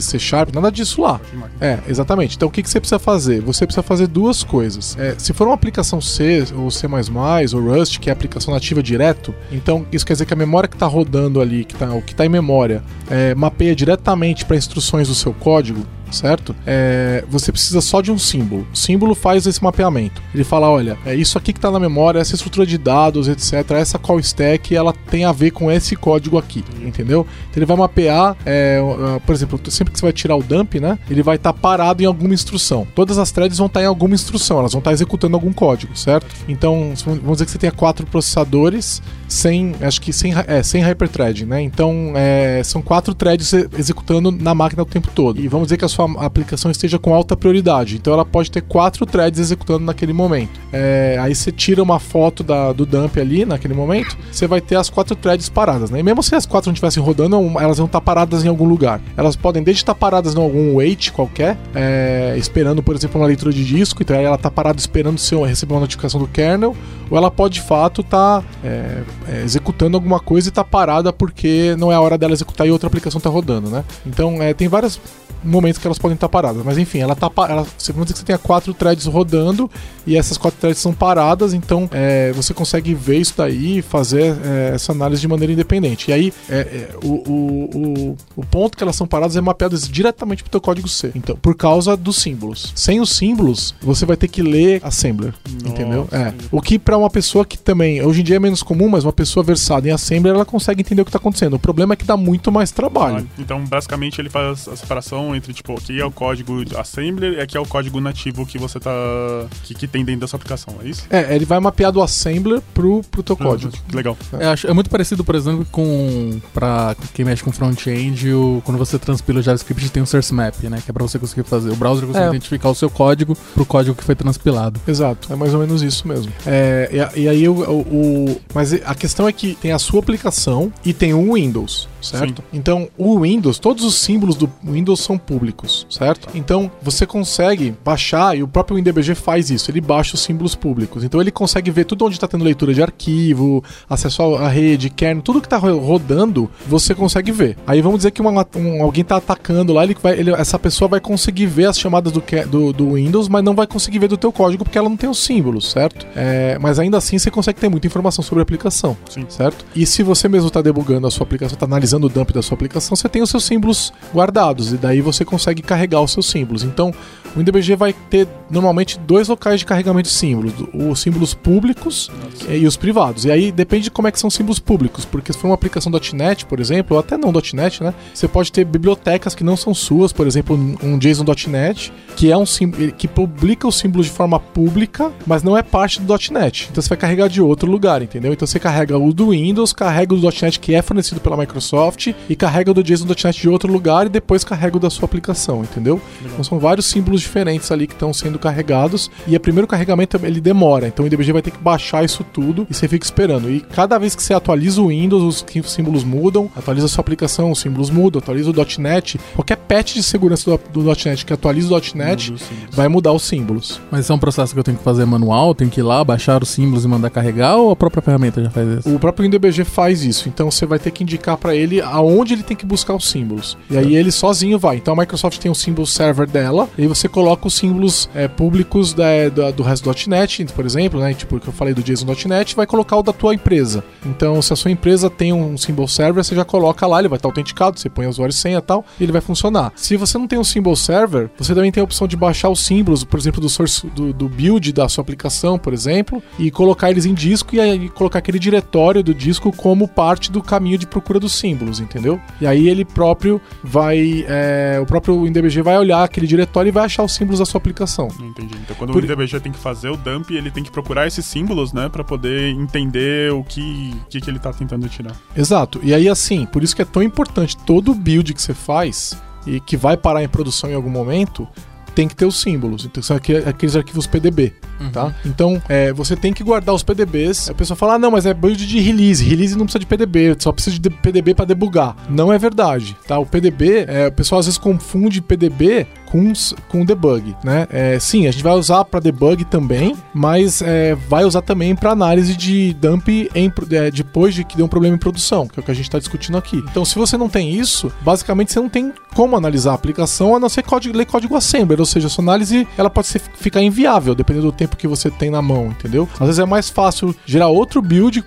C Sharp, nada disso lá. É, exatamente. Então, o que, que você precisa fazer? Você precisa fazer duas coisas. É, se for uma aplicação C ou C++ ou Rust, que é aplicação nativa direto, então isso quer dizer que a memória que está rodando ali, que tá, o que está em memória, é, mapeia diretamente para instruções do seu código, código certo? É, você precisa só de um símbolo. O símbolo faz esse mapeamento. Ele fala, olha, é isso aqui que está na memória, essa estrutura de dados, etc. Essa call stack, ela tem a ver com esse código aqui, entendeu? Então ele vai mapear, é, por exemplo, sempre que você vai tirar o dump, né? Ele vai estar tá parado em alguma instrução. Todas as threads vão estar tá em alguma instrução, elas vão estar tá executando algum código, certo? Então, vamos dizer que você tenha quatro processadores sem, acho que sem, é, sem hyperthreading, né? Então, é, são quatro threads executando na máquina o tempo todo. E vamos dizer que a sua aplicação esteja com alta prioridade. Então ela pode ter quatro threads executando naquele momento. É, aí você tira uma foto da, do dump ali naquele momento, você vai ter as quatro threads paradas. Né? E mesmo se as quatro não estivessem rodando, elas vão estar paradas em algum lugar. Elas podem desde estar paradas em algum wait qualquer, é, esperando, por exemplo, uma leitura de disco, então ela está parada esperando se receber uma notificação do kernel, ou ela pode de fato estar tá, é, é, executando alguma coisa e está parada porque não é a hora dela executar e outra aplicação está rodando, né? Então é, tem vários momentos que elas podem estar paradas. Mas enfim, ela tá ela, você vamos dizer que você tenha quatro threads rodando e essas quatro threads são paradas, então é, você consegue ver isso daí e fazer é, essa análise de maneira independente. E aí é, é o, o, o, o, ponto que elas são paradas é mapeado diretamente para o teu código C. Então, por causa dos símbolos. Sem os símbolos, você vai ter que ler assembler, Nossa, entendeu? É. O que para uma pessoa que também hoje em dia é menos comum, mas uma pessoa versada em assembler, ela consegue entender o que está acontecendo. O problema é que dá muito mais trabalho. Então, basicamente, ele faz a separação entre tipo aqui é o código assembler e aqui é o código nativo que você tá. que, que tem dentro da sua aplicação, é isso? É, ele vai mapear do assembler pro, pro teu código. Legal. É. É, é, muito parecido, por exemplo, com. pra quem mexe com front-end, quando você transpila o JavaScript tem um source map, né? Que é pra você conseguir fazer. O browser consegue é. identificar o seu código pro código que foi transpilado. Exato, é mais ou menos isso mesmo. É, e, e aí o, o, o. Mas a questão é que tem a sua aplicação e tem o Windows certo? Sim. Então, o Windows, todos os símbolos do Windows são públicos, certo? Então, você consegue baixar, e o próprio WinDBG faz isso, ele baixa os símbolos públicos. Então, ele consegue ver tudo onde está tendo leitura de arquivo, acesso à rede, kernel, tudo que está rodando, você consegue ver. Aí vamos dizer que uma, um, alguém está atacando lá, ele vai, ele, essa pessoa vai conseguir ver as chamadas do, do, do, Windows, mas não vai conseguir ver do teu código porque ela não tem os símbolos, certo? É, mas ainda assim, você consegue ter muita informação sobre a aplicação, Sim. certo? E se você mesmo está debugando a sua aplicação, está analisando analisando o dump da sua aplicação, você tem os seus símbolos guardados. E daí você consegue carregar os seus símbolos. Então, o InDBG vai ter normalmente dois locais de carregamento de símbolos: os símbolos públicos e os privados. E aí depende de como é que são símbolos públicos, porque se for uma aplicação .NET, por exemplo, ou até não .NET, né? Você pode ter bibliotecas que não são suas, por exemplo, um JSON.NET, que é um que publica os símbolos de forma pública, mas não é parte do .NET. Então você vai carregar de outro lugar, entendeu? Então você carrega o do Windows, carrega o do .NET que é fornecido pela Microsoft e carrega o do JSON.NET de outro lugar e depois carrega o da sua aplicação, entendeu? Então são vários símbolos diferentes ali que estão sendo carregados e o primeiro carregamento ele demora, então o IDBG vai ter que baixar isso tudo e você fica esperando. E cada vez que você atualiza o Windows, os símbolos mudam, atualiza a sua aplicação, os símbolos mudam, atualiza o .NET, qualquer patch de segurança do, do .NET que atualiza o .NET vai mudar os símbolos. Mas isso é um processo que eu tenho que fazer manual, tenho que ir lá, baixar os símbolos e mandar carregar ou a própria ferramenta já faz isso? O próprio IDBG faz isso, então você vai ter que indicar para ele aonde ele tem que buscar os símbolos. E aí ele sozinho vai. Então a Microsoft tem o símbolo server dela, e você coloca os símbolos é, públicos da, da, do resto .NET, por exemplo, né? Tipo, que eu falei do JSON.NET, vai colocar o da tua empresa. Então, se a sua empresa tem um symbol server, você já coloca lá, ele vai estar autenticado, você põe usuário e senha e tal, e ele vai funcionar. Se você não tem um symbol server, você também tem a opção de baixar os símbolos, por exemplo, do source do, do build da sua aplicação, por exemplo, e colocar eles em disco e aí colocar aquele diretório do disco como parte do caminho de procura dos símbolos, entendeu? E aí ele próprio vai, é, o próprio InDBG vai olhar aquele diretório e vai achar os símbolos da sua aplicação. Entendi. Então quando por... o InDBG tem que fazer o dump, ele tem que procurar esses símbolos, né, para poder entender o que, que, que ele tá tentando tirar. Exato. E aí assim, por isso que é tão importante todo build que você faz e que vai parar em produção em algum momento, tem que ter os símbolos. Então são aqueles arquivos PDB, uhum. tá? Então é, você tem que guardar os PDBs. A pessoa fala, ah, não, mas é build de release. Release não precisa de PDB, só precisa de PDB para debugar. Não é verdade, tá? O PDB, é, o pessoal às vezes confunde PDB com, com debug, né? É, sim, a gente vai usar para debug também, mas é, vai usar também para análise de dump em, é, depois de que deu um problema em produção, que é o que a gente está discutindo aqui. Então, se você não tem isso, basicamente você não tem como analisar a aplicação a não ser código, ler código assembler, ou seja, a sua análise ela pode ser, ficar inviável dependendo do tempo que você tem na mão, entendeu? Às vezes é mais fácil gerar outro build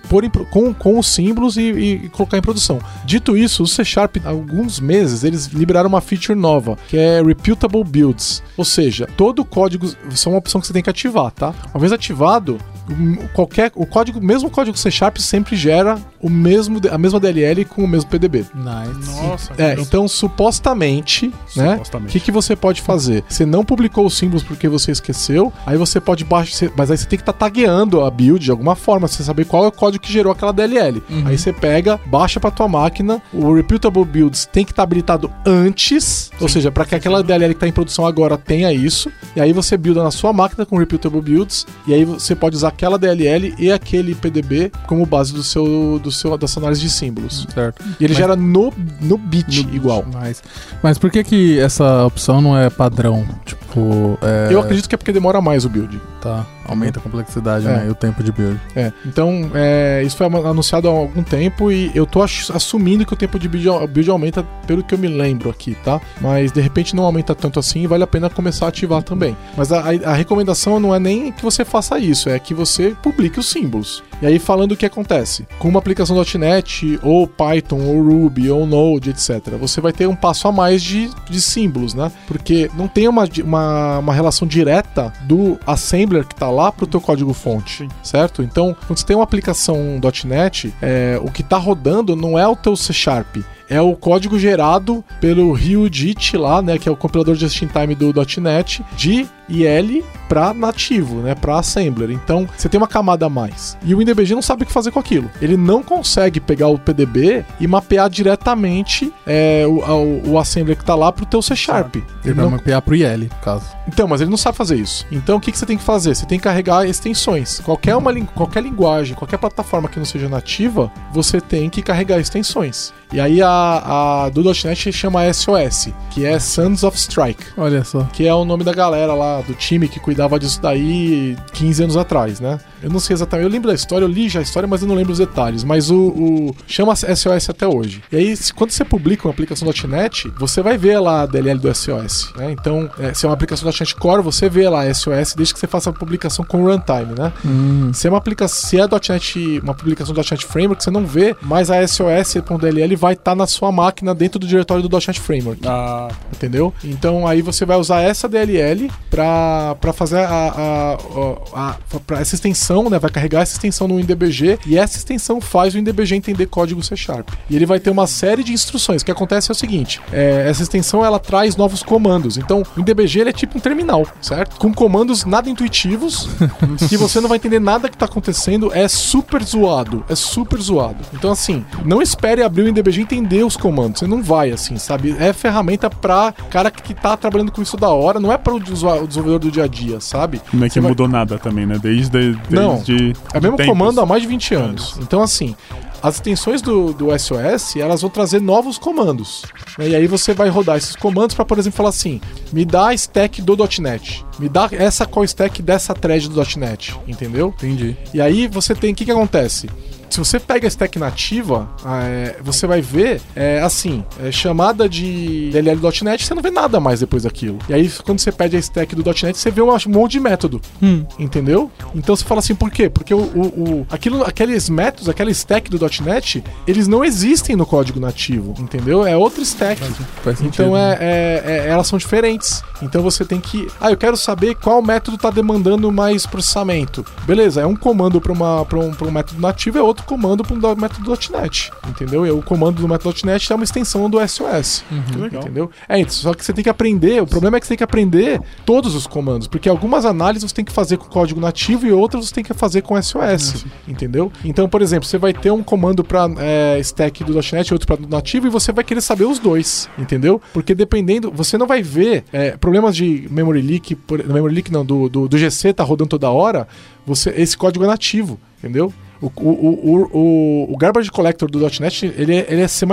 com, com os símbolos e, e, colocar em produção. Dito isso, o C Sharp, há alguns meses, eles liberaram uma feature nova, que é Reputable builds. Ou seja, todo o código, isso é uma opção que você tem que ativar, tá? Uma vez ativado, qualquer o código, mesmo código C Sharp sempre gera o mesmo a mesma DLL com o mesmo PDB. Nice. Nossa. É, então supostamente, né? Supostamente. O que, que você pode fazer? Você não publicou os símbolos porque você esqueceu, aí você pode baixar, mas aí você tem que estar tá tagueando a build de alguma forma, você saber qual é o código que gerou aquela DLL. Uhum. Aí você pega, baixa para tua máquina, o reputable builds tem que estar tá habilitado antes, Sim. ou seja, para que aquela DLL que está em produção agora tenha isso, e aí você builda na sua máquina com reputable builds, e aí você pode usar aquela DLL e aquele PDB como base do seu, do seu da sua análise de símbolos. Certo. E ele Mas... gera no, no bit no igual. Mas, Mas por que que essa opção não é padrão? Tipo, é... Eu acredito que é porque demora mais o build. Tá. Aumenta a complexidade, é. né? E o tempo de build. É. Então, é, isso foi anunciado há algum tempo e eu tô assumindo que o tempo de build, build aumenta pelo que eu me lembro aqui, tá? Mas de repente não aumenta tanto assim e vale a pena começar a ativar também. Mas a, a, recomendação não é nem que você faça isso, é que você publique os símbolos. E aí, falando o que acontece, com uma aplicação .NET, ou Python, ou Ruby, ou Node, etc., você vai ter um passo a mais de, de símbolos, né? Porque não tem uma, uma, uma relação direta do assembler que está lá para o teu código fonte, certo? Então, quando você tem uma aplicação .NET, é, o que está rodando não é o teu C Sharp, é o código gerado pelo RioJIT lá, né, que é o compilador de just-in-time do .NET, de IL para nativo, né, para assembler. Então, você tem uma camada a mais. E o INDBG não sabe o que fazer com aquilo. Ele não consegue pegar o PDB e mapear diretamente é, o, o, o, assembler que está lá para o teu C Sharp. Ele, ele vai não... mapear para o IL, no caso. Então, mas ele não sabe fazer isso. Então, o que, que você tem que fazer? Você tem que carregar extensões. Qualquer, uma, qualquer linguagem, qualquer plataforma que não seja nativa, você tem que carregar extensões. E aí a, a do .NET chama SOS, que é Sons of Strike. Olha só. Que é o nome da galera lá do time que cuidava disso daí 15 anos atrás, né? Eu não sei exatamente, eu lembro da história, eu li já a história, mas eu não lembro os detalhes. Mas o, o chama SOS até hoje. E aí, se, quando você publica uma aplicação .NET, você vai ver lá a DLL do SOS, né? Então, é, se é uma aplicação .NET Core, você vê lá SOS desde que você faça a publicação com runtime, né? Hum. Se é uma aplicação, se é .NET, uma publicação do .NET Framework, você não vê, mas a SOS.dll vai estar tá na sua máquina dentro do diretório do .NET Framework. Ah, Entendeu? Então aí você vai usar essa DLL para fazer a, a, a, essa extensão, né? Vai carregar essa extensão no WinDBG e essa extensão faz o WinDBG entender código C Sharp. E ele vai ter uma série de instruções. O que acontece é o seguinte: é, essa extensão ela traz novos comandos. Então o WinDBG ele é tipo um terminal, certo? Com comandos nada intuitivos, que você não vai entender nada que tá acontecendo. É super zoado. É super zoado. Então, assim, não espere abrir o WinDBG e entender os comandos. Você não vai, assim, sabe? É ferramenta pra cara que tá trabalhando com isso da hora, não é para o desenvolvedor do dia a dia, sabe? Não é que vai- mudou nada também, né? Desde, desde Não, de, É o mesmo comando há mais de 20 anos. Então, assim, as extensões do, do SOS, elas vão trazer novos comandos. né? E aí você vai rodar esses comandos para, por exemplo, falar assim: me dá a stack do .NET. Me dá essa call stack dessa thread do .NET. Entendeu? Entendi. E aí você tem. O que, que acontece? Se você pega a stack nativa, é, você vai ver, é, assim, é, chamada de DLL.NET, você não vê nada mais depois daquilo. E aí, quando você pede a stack do .NET, você vê um monte de método. Hum. Entendeu? Então você fala assim, por quê? Porque o, o, o- aquilo, aqueles métodos, aquela stack do .NET, eles não existem no código nativo, entendeu? É outra stack. Faz sentido. Então é, é- é- elas são diferentes. Então você tem que. Ah, eu quero saber qual método está demandando mais processamento. Beleza, é um comando para um, pra um método nativo, é outro comando para um do- método .NET. Entendeu? E o comando do método .NET é uma extensão do SOS. Legal. Entendeu? É isso. Só que você tem que aprender. O problema é que você tem que aprender todos os comandos. Porque algumas análises você tem que fazer com código nativo e outras você tem que fazer com SOS. Entendeu? Então, por exemplo, você vai ter um comando para stack do .NET e outro para nativo e você vai querer saber os dois. Entendeu? Porque dependendo. Você não vai ver é, problemas de memory leak. Por, memory leak não, do, do, do GC tá rodando toda hora. Você, esse código é nativo. Entendeu? O, o, o, o, o garbage collector do .NET ele é, ele é C++,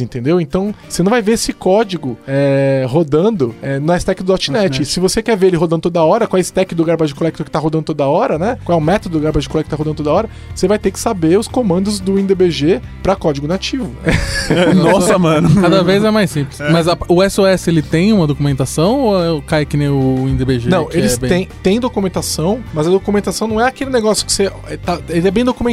entendeu? Então você não vai ver esse código é, rodando é, na stack do .NET. .NET. Se você quer ver ele rodando toda hora, qual é a stack do garbage collector que tá rodando toda hora, né? Qual é o método do garbage collector que tá rodando toda hora, você vai ter que saber os comandos do WinDBG para código nativo. Nossa, mano. Cada vez é mais simples. Mas a- o SOS ele tem uma documentação ou é- cai que nem o INDBG? Não, eles é bem- têm, têm documentação, mas a documentação não é aquele negócio que você. é, tá- ele é bem documentado.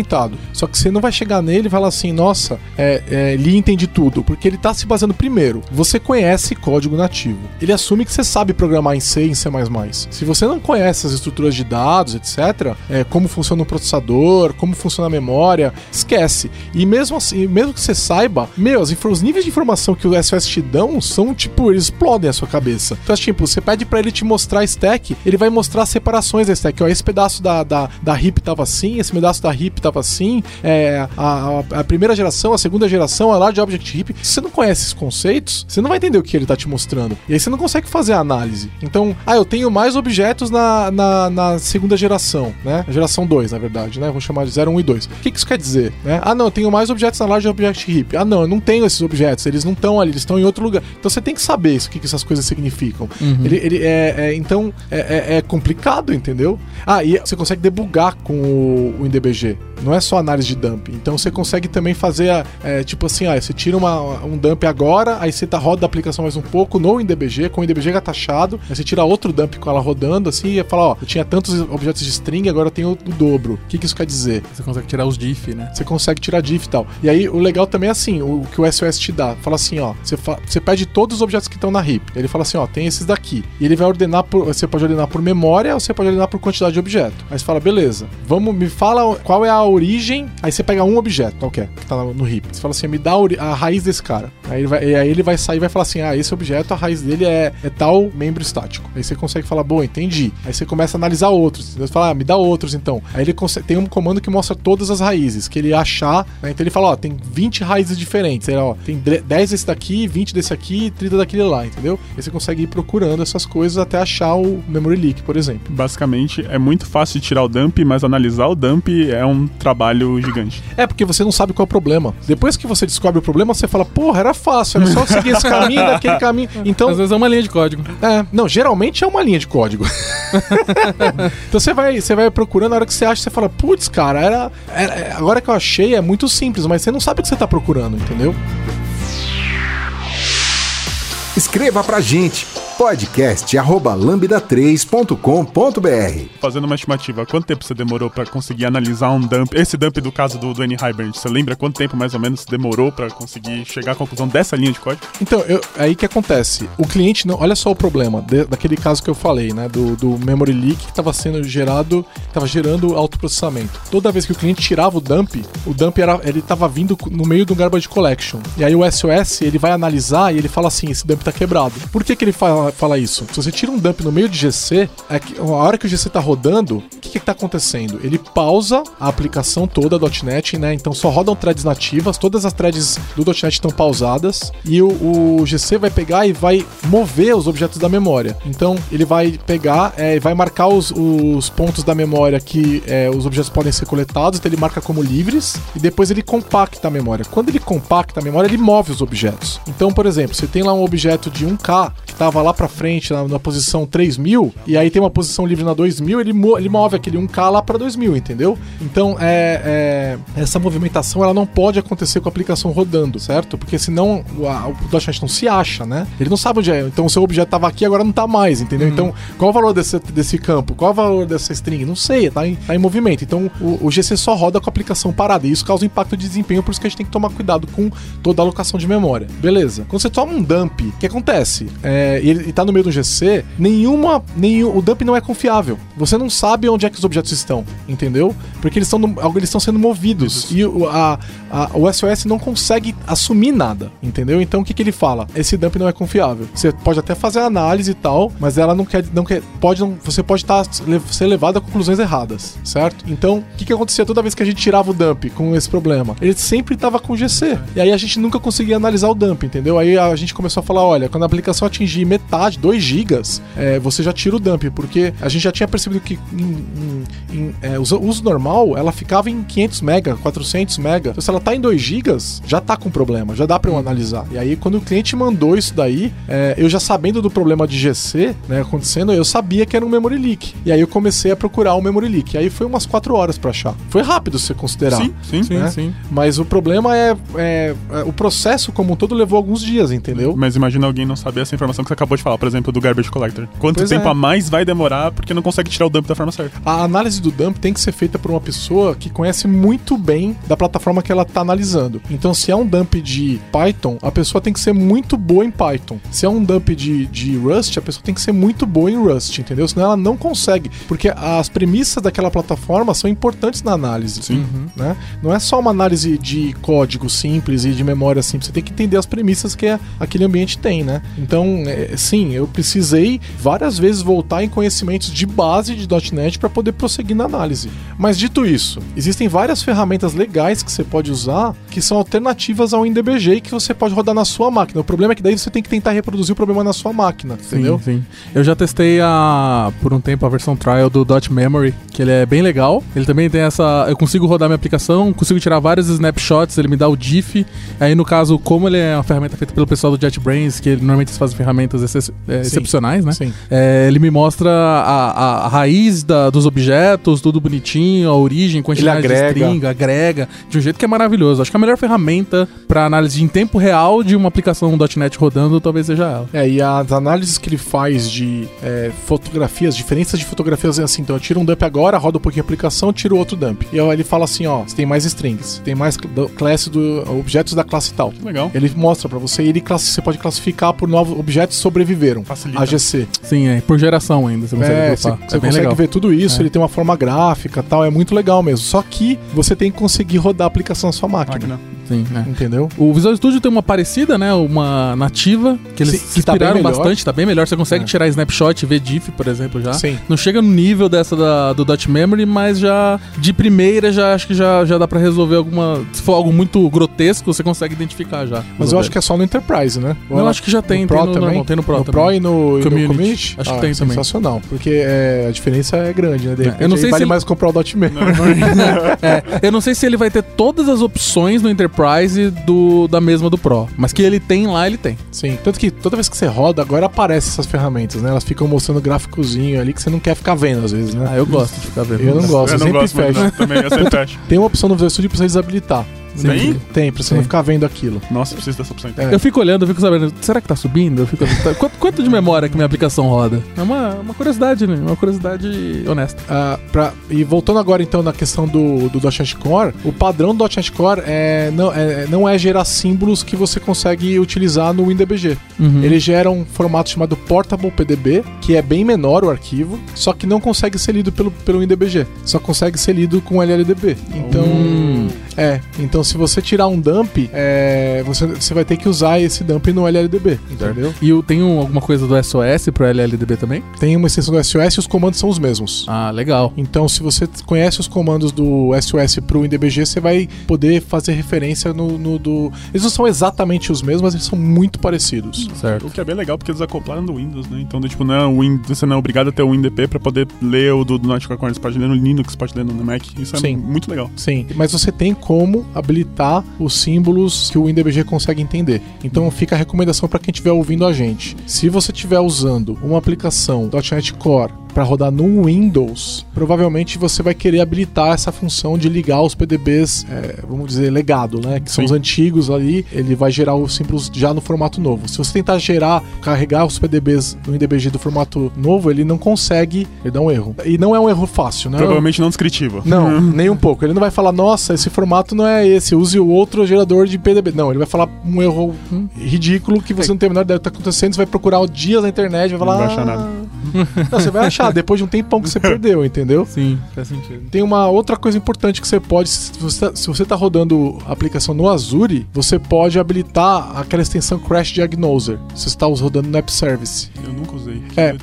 Só que você não vai chegar nele e falar assim, nossa, é, é, ele entende tudo. Porque ele tá se baseando primeiro. Você conhece código nativo. Ele assume que você sabe programar em C e em C. Se você não conhece as estruturas de dados, etc., é, como funciona o processador, como funciona a memória, esquece. E mesmo assim, mesmo que você saiba, meu, os níveis de informação que o SOS te dão são tipo, eles explodem a sua cabeça. Então, tipo, você pede pra ele te mostrar a stack, ele vai mostrar separações da stack. Ó, esse pedaço da, da, da heap tava assim, esse pedaço da heap tava assim, é, a, a, a primeira geração, a segunda geração, a large object heap. Se você não conhece esses conceitos, você não vai entender o que ele tá te mostrando. E aí você não consegue fazer a análise. Então, ah, eu tenho mais objetos na, na, na segunda geração, né? Geração 2, na verdade, né? Vou chamar de 0, 1 e 2. O que, que isso quer dizer? Né? Ah, não, eu tenho mais objetos na large object heap. Ah, não, eu não tenho esses objetos, eles não estão ali, eles estão em outro lugar. Então você tem que saber isso, o que, que essas coisas significam. Ele, ele é, é- então é, é- é complicado, entendeu? Ah, e você consegue debugar com o, o INDBG. Não é só análise de dump. Então você consegue também fazer, a- é, tipo assim, ah, você tira uma, um dump agora, aí você tá, roda a aplicação mais um pouco no INDBG, com o INDBG agachado, aí você tira outro dump com ela rodando, assim, e fala, ó, eu tinha tantos objetos de string, agora eu tenho o dobro. O que, que isso quer dizer? Você consegue tirar os diff, né? Você consegue tirar diff e tal. E aí o legal também é assim, o, o que o SOS te dá. Fala assim, ó, você, fa- você pede todos os objetos que estão na heap. Ele fala assim, ó, tem esses daqui. E ele vai ordenar por. Você pode ordenar por memória ou você pode ordenar por quantidade de objeto. Aí você fala, beleza, vamos, me fala qual é a origem. Aí você pega um objeto, qualquer, que tá no, heap. Você fala assim, me dá a, raiz desse cara. Aí ele, vai, aí ele vai sair e vai falar assim, ah, esse objeto, a raiz dele é, é tal membro estático. Aí você consegue falar, bom, entendi. Aí você começa a analisar outros. Você fala, ah, me dá outros então. Aí ele consegue, tem um comando que mostra todas as raízes, que ele achar. né? Então ele fala, ó, tem 20 raízes diferentes. Aí, ó, tem dre- 10 desse daqui, 20 desse aqui, 30 daquele lá, entendeu? Aí você consegue ir procurando essas coisas até achar o memory leak, por exemplo. Basicamente, é muito fácil tirar o dump, mas analisar o dump é um trabalho gigante. É, porque você não sabe qual é o problema. Depois que você descobre o problema, você fala, porra, era fácil, era só seguir esse caminho, daquele caminho. Então, Às vezes é uma linha de código. é, não, geralmente é uma linha de código. então você vai, você vai procurando, na hora que você acha, você fala, putz, cara, era, era- Agora que eu achei, é muito simples, mas você não sabe o que você tá procurando, entendeu? Escreva pra gente podcast arroba lambda3.com.br Fazendo uma estimativa, quanto tempo você demorou pra conseguir analisar um dump? Esse dump do caso do, do N. Hibernate, você lembra quanto tempo mais ou menos demorou pra conseguir chegar à conclusão dessa linha de código? Então, eu- aí que acontece. O cliente não. Olha só o problema de- daquele caso que eu falei, né? Do, do memory leak que estava sendo gerado, estava gerando autoprocessamento. Toda vez que o cliente tirava o dump, o dump era, ele estava vindo no meio do garbage collection. E aí o SOS ele vai analisar e ele fala assim: esse dump tá quebrado. Por que, que ele fala, fala isso? Se você tira um dump no meio de GC, é que, a hora que o GC tá rodando, o que, que tá acontecendo? Ele pausa a aplicação toda .NET, né? Então só rodam threads nativas, todas as threads do .NET estão pausadas e o, o GC vai pegar e vai mover os objetos da memória. Então ele vai pegar é, e vai marcar os, os pontos da memória que é, os objetos podem ser coletados, então ele marca como livres e depois ele compacta a memória. Quando ele compacta a memória, ele move os objetos. Então, por exemplo, você tem lá um objeto de 1K que estava lá pra frente, na, na posição 3000, e aí tem uma posição livre na 2000, ele, mo- ele move aquele 1K lá pra 2000, entendeu? Então, é, é, essa movimentação ela não pode acontecer com a aplicação rodando, certo? Porque senão o, a, o .NET não se acha, né? Ele não sabe onde é. Então, o seu objeto tava aqui, agora não tá mais, entendeu? Então, qual o valor desse, desse campo? Qual o valor dessa string? Não sei, tá em, tá em movimento. Então, o, o GC só roda com a aplicação parada, e isso causa impacto de desempenho, por isso que a gente tem que tomar cuidado com toda a alocação de memória. Beleza. Quando você toma um dump, o que acontece? É, e ele e tá no meio do GC, nenhuma. Nenhum, o dump não é confiável. Você não sabe onde é que os objetos estão, entendeu? Porque eles estão, eles estão sendo movidos. E o, a, a- o SOS não consegue assumir nada, entendeu? Então o que, que ele fala? Esse dump não é confiável. Você pode até fazer a análise e tal, mas ela não quer. Não quer pode não, você pode estar ser levado a conclusões erradas, certo? Então, o que, que acontecia toda vez que a gente tirava o dump com esse problema? Ele sempre estava com GC. E aí a gente nunca conseguia analisar o dump, entendeu? Aí a gente começou a falar: olha, quando a aplicação atingir metade, 2 gigas, é, você já tira o dump, porque a gente já tinha percebido que em, em- em, é, uso, uso normal ela ficava em 500 mega, 400 mega. Então, se ela tá em 2 gigas, já tá com problema, já dá pra eu analisar. E aí, quando o cliente mandou isso daí, é, eu já sabendo do problema de GC né, acontecendo, eu sabia que era um memory leak. E aí eu comecei a procurar o memory leak. E aí foi umas 4 horas pra achar. Foi rápido se você considerar. Sim, sim. Sim, né? sim. Mas o problema é, é- é- O processo como um todo levou alguns dias, entendeu? Mas imagina alguém não saber essa informação que você acabou de falar, por exemplo, do Garbage Collector. Quanto Pois tempo é. a mais vai demorar porque não consegue tirar o dump da forma certa? A análise do dump tem que ser feita por uma pessoa que conhece muito bem da plataforma que ela está analisando. Então, se é um dump de Python, a pessoa tem que ser muito boa em Python. Se é um dump de, de Rust, a pessoa tem que ser muito boa em Rust, entendeu? Senão ela não consegue. Porque as premissas daquela plataforma são importantes na análise. Sim. Né? Não é só uma análise de código simples e de memória simples. Você tem que entender as premissas que aquele ambiente tem, né? Então, é, sim, eu precisei várias vezes voltar em conhecimentos de base de .NET para poder prosseguir na análise. Mas dito isso, existem várias ferramentas legais que você pode usar que são alternativas ao InDBG e que você pode rodar na sua máquina. O problema é que daí você tem que tentar reproduzir o problema na sua máquina, entendeu? Sim. Eu já testei a, por um tempo a versão trial do Dot Memory, que ele é bem legal. Ele também tem essa. Eu consigo rodar minha aplicação, consigo tirar vários snapshots, ele me dá o diff. Aí, no caso, como ele é uma ferramenta feita pelo pessoal do JetBrains, que normalmente eles fazem ferramentas excep- é, Sim. excepcionais, né? Sim. É, ele me mostra a, a- a raiz da- dos objetos, tudo bonitinho, a origem, quantidade agrega. de string, agrega, de um jeito que é maravilhoso. Acho que a melhor ferramenta para análise em tempo real de uma aplicação .NET rodando talvez seja ela. É, e as análises que ele faz de é, fotografias, diferenças de fotografias é assim, então eu tiro um dump agora, rodo um pouquinho a aplicação, tiro outro dump. E aí ele fala assim, ó, você tem mais strings, tem mais classe do objetos da classe tal. Legal. Ele mostra pra você e ele classi- você pode classificar por novos objetos que sobreviveram. Facilita. AGC. Sim, é por geração ainda, você consegue É, você, você é bem consegue legal. ver tudo isso, É. ele tem uma forma gráfica tal, é muito legal mesmo. Só que você tem que conseguir rodar a aplicação na sua máquina. Máquina. Sim, né? Entendeu? O Visual Studio tem uma parecida, né? Uma nativa, que eles Sim, se que tá inspiraram melhor. bastante, tá bem melhor. Você consegue É. tirar snapshot e ver diff, por exemplo, já. Sim. Não chega no nível dessa da- do Dot Memory, mas já de primeira já acho que já, já dá pra resolver alguma. Se for algo muito grotesco, você consegue identificar já. Mas eu acho que é só no Enterprise, né? Ou Não, acho que já tem, no tem Pro no também? normal, tem no Pro no também. Pro e no e no Community. Community? Acho que Ah, tem também. Sensacional. Porque é, a diferença é grande, né? De repente, eu não aí sei vale se- mais comprar o Dot Memory. É, eu não sei se ele vai ter todas as opções no Enterprise do, da mesma do Pro, mas que ele tem lá, ele tem. Sim. Tanto que toda vez que você roda, agora aparecem essas ferramentas, né? Elas ficam mostrando gráficozinho ali que você não quer ficar vendo, às vezes, né? Ah, eu gosto de ficar vendo. Eu não gosto, eu, eu não sempre gosto fecho. não. Também, eu sempre fecho. Tem uma opção no Visual Studio pra você desabilitar. Tem? Tem, pra você não ficar vendo aquilo. Nossa, preciso dessa opção. então. É. Eu fico olhando, eu fico sabendo, será que tá subindo? Eu fico, tá- quanto, quanto de memória que minha aplicação roda? É uma, uma curiosidade, né? Uma curiosidade honesta. Ah, pra- e voltando agora então na questão do, do .NET Core, o padrão do .NET Core é, não, é, não é gerar símbolos que você consegue utilizar no WinDBG. Uhum. Ele gera um formato chamado Portable PDB, que é bem menor o arquivo, só que não consegue ser lido pelo, pelo WinDBG. Só consegue ser lido com LLDB. Então, Hum. É. Então, se você tirar um dump, é, você, você vai ter que usar esse dump no LLDB, entendeu? E eu tenho alguma coisa do SOS pro LLDB também? Tem uma extensão do SOS e os comandos são os mesmos. Ah, legal. Então, se você conhece os comandos do SOS pro WinDBG, você vai poder fazer referência no, no do. Eles não são exatamente os mesmos, mas eles são muito parecidos. Certo. O que é bem legal porque eles acoplaram do Windows, né? Então, tipo, não é o Win- você não é obrigado a ter o WinDP pra poder ler o do, do Nautical Core. Você pode ler no Linux, pode ler no Mac. Isso é Sim. muito legal. Sim, mas você tem como habilitar os símbolos que o WinDBG consegue entender. Então fica a recomendação para quem estiver ouvindo a gente. Se você estiver usando uma aplicação .NET Core para rodar no Windows, provavelmente você vai querer habilitar essa função de ligar os PDBs, é, vamos dizer, legado, né? Que são Sim. os antigos ali, ele vai gerar os símbolos já no formato novo. Se você tentar gerar, carregar os PDBs no WinDBG do formato novo, ele não consegue, ele dá um erro. E não é um erro fácil, né? Provavelmente não descritivo. Não, nem um pouco. Ele não vai falar, nossa, esse formato não é esse, use o outro gerador de PDB. Não, ele vai falar um erro hum, ridículo que você não tem a menor ideia do que tá acontecendo. Você vai procurar dias na internet, vai falar. Não vai achar "Ah". nada. Não, você vai achar depois de um tempão que você perdeu, entendeu? Sim, faz sentido. Tem uma outra coisa importante que você pode, se você, tá- se você tá rodando a aplicação no Azure, você pode habilitar aquela extensão Crash Diagnoser. Se você está rodando no App Service. Eu nunca usei. É.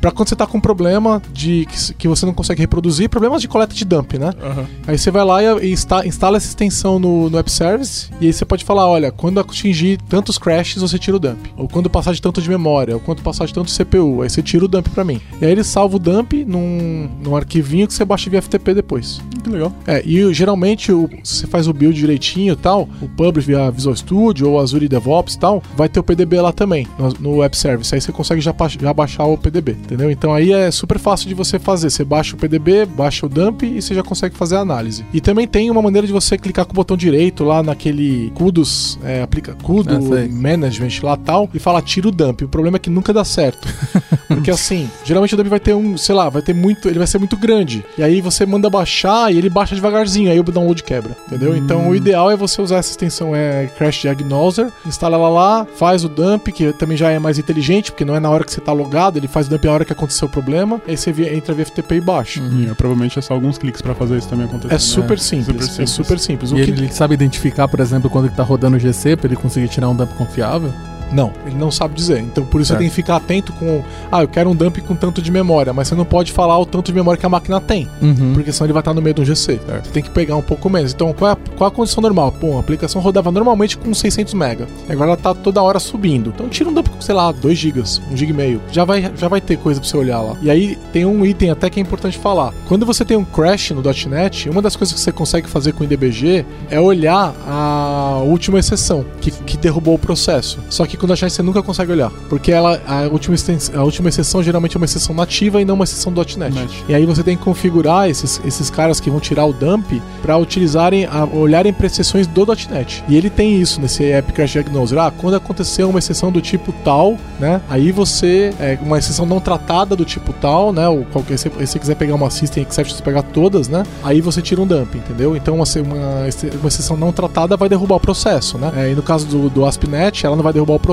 Pra quando você tá com um problema de que, que você não consegue reproduzir, problemas de coleta de dump, né? Aham. Aí você vai lá e insta- instala essa extensão no, no App Service e aí você pode falar, olha, quando atingir tantos crashes, você tira o dump. Ou quando passar de tanto de memória, ou quando passar de tanto CPU, aí você tira o dump pra mim. E aí ele salva o dump num, num arquivinho que você baixa via FTP depois. Que legal. É, e geralmente o, se você faz o build direitinho e tal, o Publish via Visual Studio ou Azure DevOps e tal, vai ter o PDB lá também, no, no App Service. Aí você consegue já, já baixar o PDB, entendeu? Então aí é super fácil de você fazer. Você baixa o PDB, baixa o dump e você já consegue fazer a análise. E também tem uma maneira de você clicar com o botão direito lá naquele Kudos, é, aplica Kudo Ah. Management lá tal, e fala tira o dump. O problema é que nunca dá certo. Porque assim, geralmente o dump vai ter um, sei lá, vai ter muito, ele vai ser muito grande. E aí você manda baixar e ele baixa devagarzinho, aí o download quebra, entendeu? Então o ideal é você usar essa extensão é Crash Diagnoser, instala ela lá, faz o dump, que também já é mais inteligente, porque não é na hora que você tá logado, ele faz o dump na hora que aconteceu o problema, aí você via- entra via FTP e baixa. E é, provavelmente é só alguns cliques pra fazer isso também acontecer. É super simples, super é simples. super simples. O E que- ele sabe identificar, por exemplo, quando ele tá rodando o GC pra ele conseguir tirar um dump confiável? Não, ele não sabe dizer. Então por isso Certo. você tem que ficar atento com. Ah, eu quero um dump com tanto de memória, mas você não pode falar o tanto de memória que a máquina tem. Uhum. Porque senão ele vai estar no meio do GC. Certo. Você tem que pegar um pouco menos. Então, qual é, a, qual é a condição normal? Pô, a aplicação rodava normalmente com 600 MB. Agora ela tá toda hora subindo. Então, tira um dump com, sei lá, 2 GB, 1 GB e meio. Já vai, já vai ter coisa pra você olhar lá. E aí, tem um item até que é importante falar. Quando você tem um crash no .NET, uma das coisas que você consegue fazer com o IDBG é olhar a última exceção que, que derrubou o processo. Só que com o .NET você nunca consegue olhar. Porque ela, a, última a última exceção geralmente é uma exceção nativa e não uma exceção do .NET. Net. E aí você tem que configurar esses, esses caras que vão tirar o dump para utilizarem, a, olharem para exceções do .NET. E ele tem isso nesse App Crash Diagnoser. Ah, quando acontecer uma exceção do tipo tal, né? Aí você, é, uma exceção não tratada do tipo tal, né? Ou qualquer, se você quiser pegar uma System Exception, você pegar todas, né? Aí você tira um dump, entendeu? Então uma, uma, uma exceção não tratada vai derrubar o processo, né? É, e no caso do, do ASP.NET, ela não vai derrubar o processo,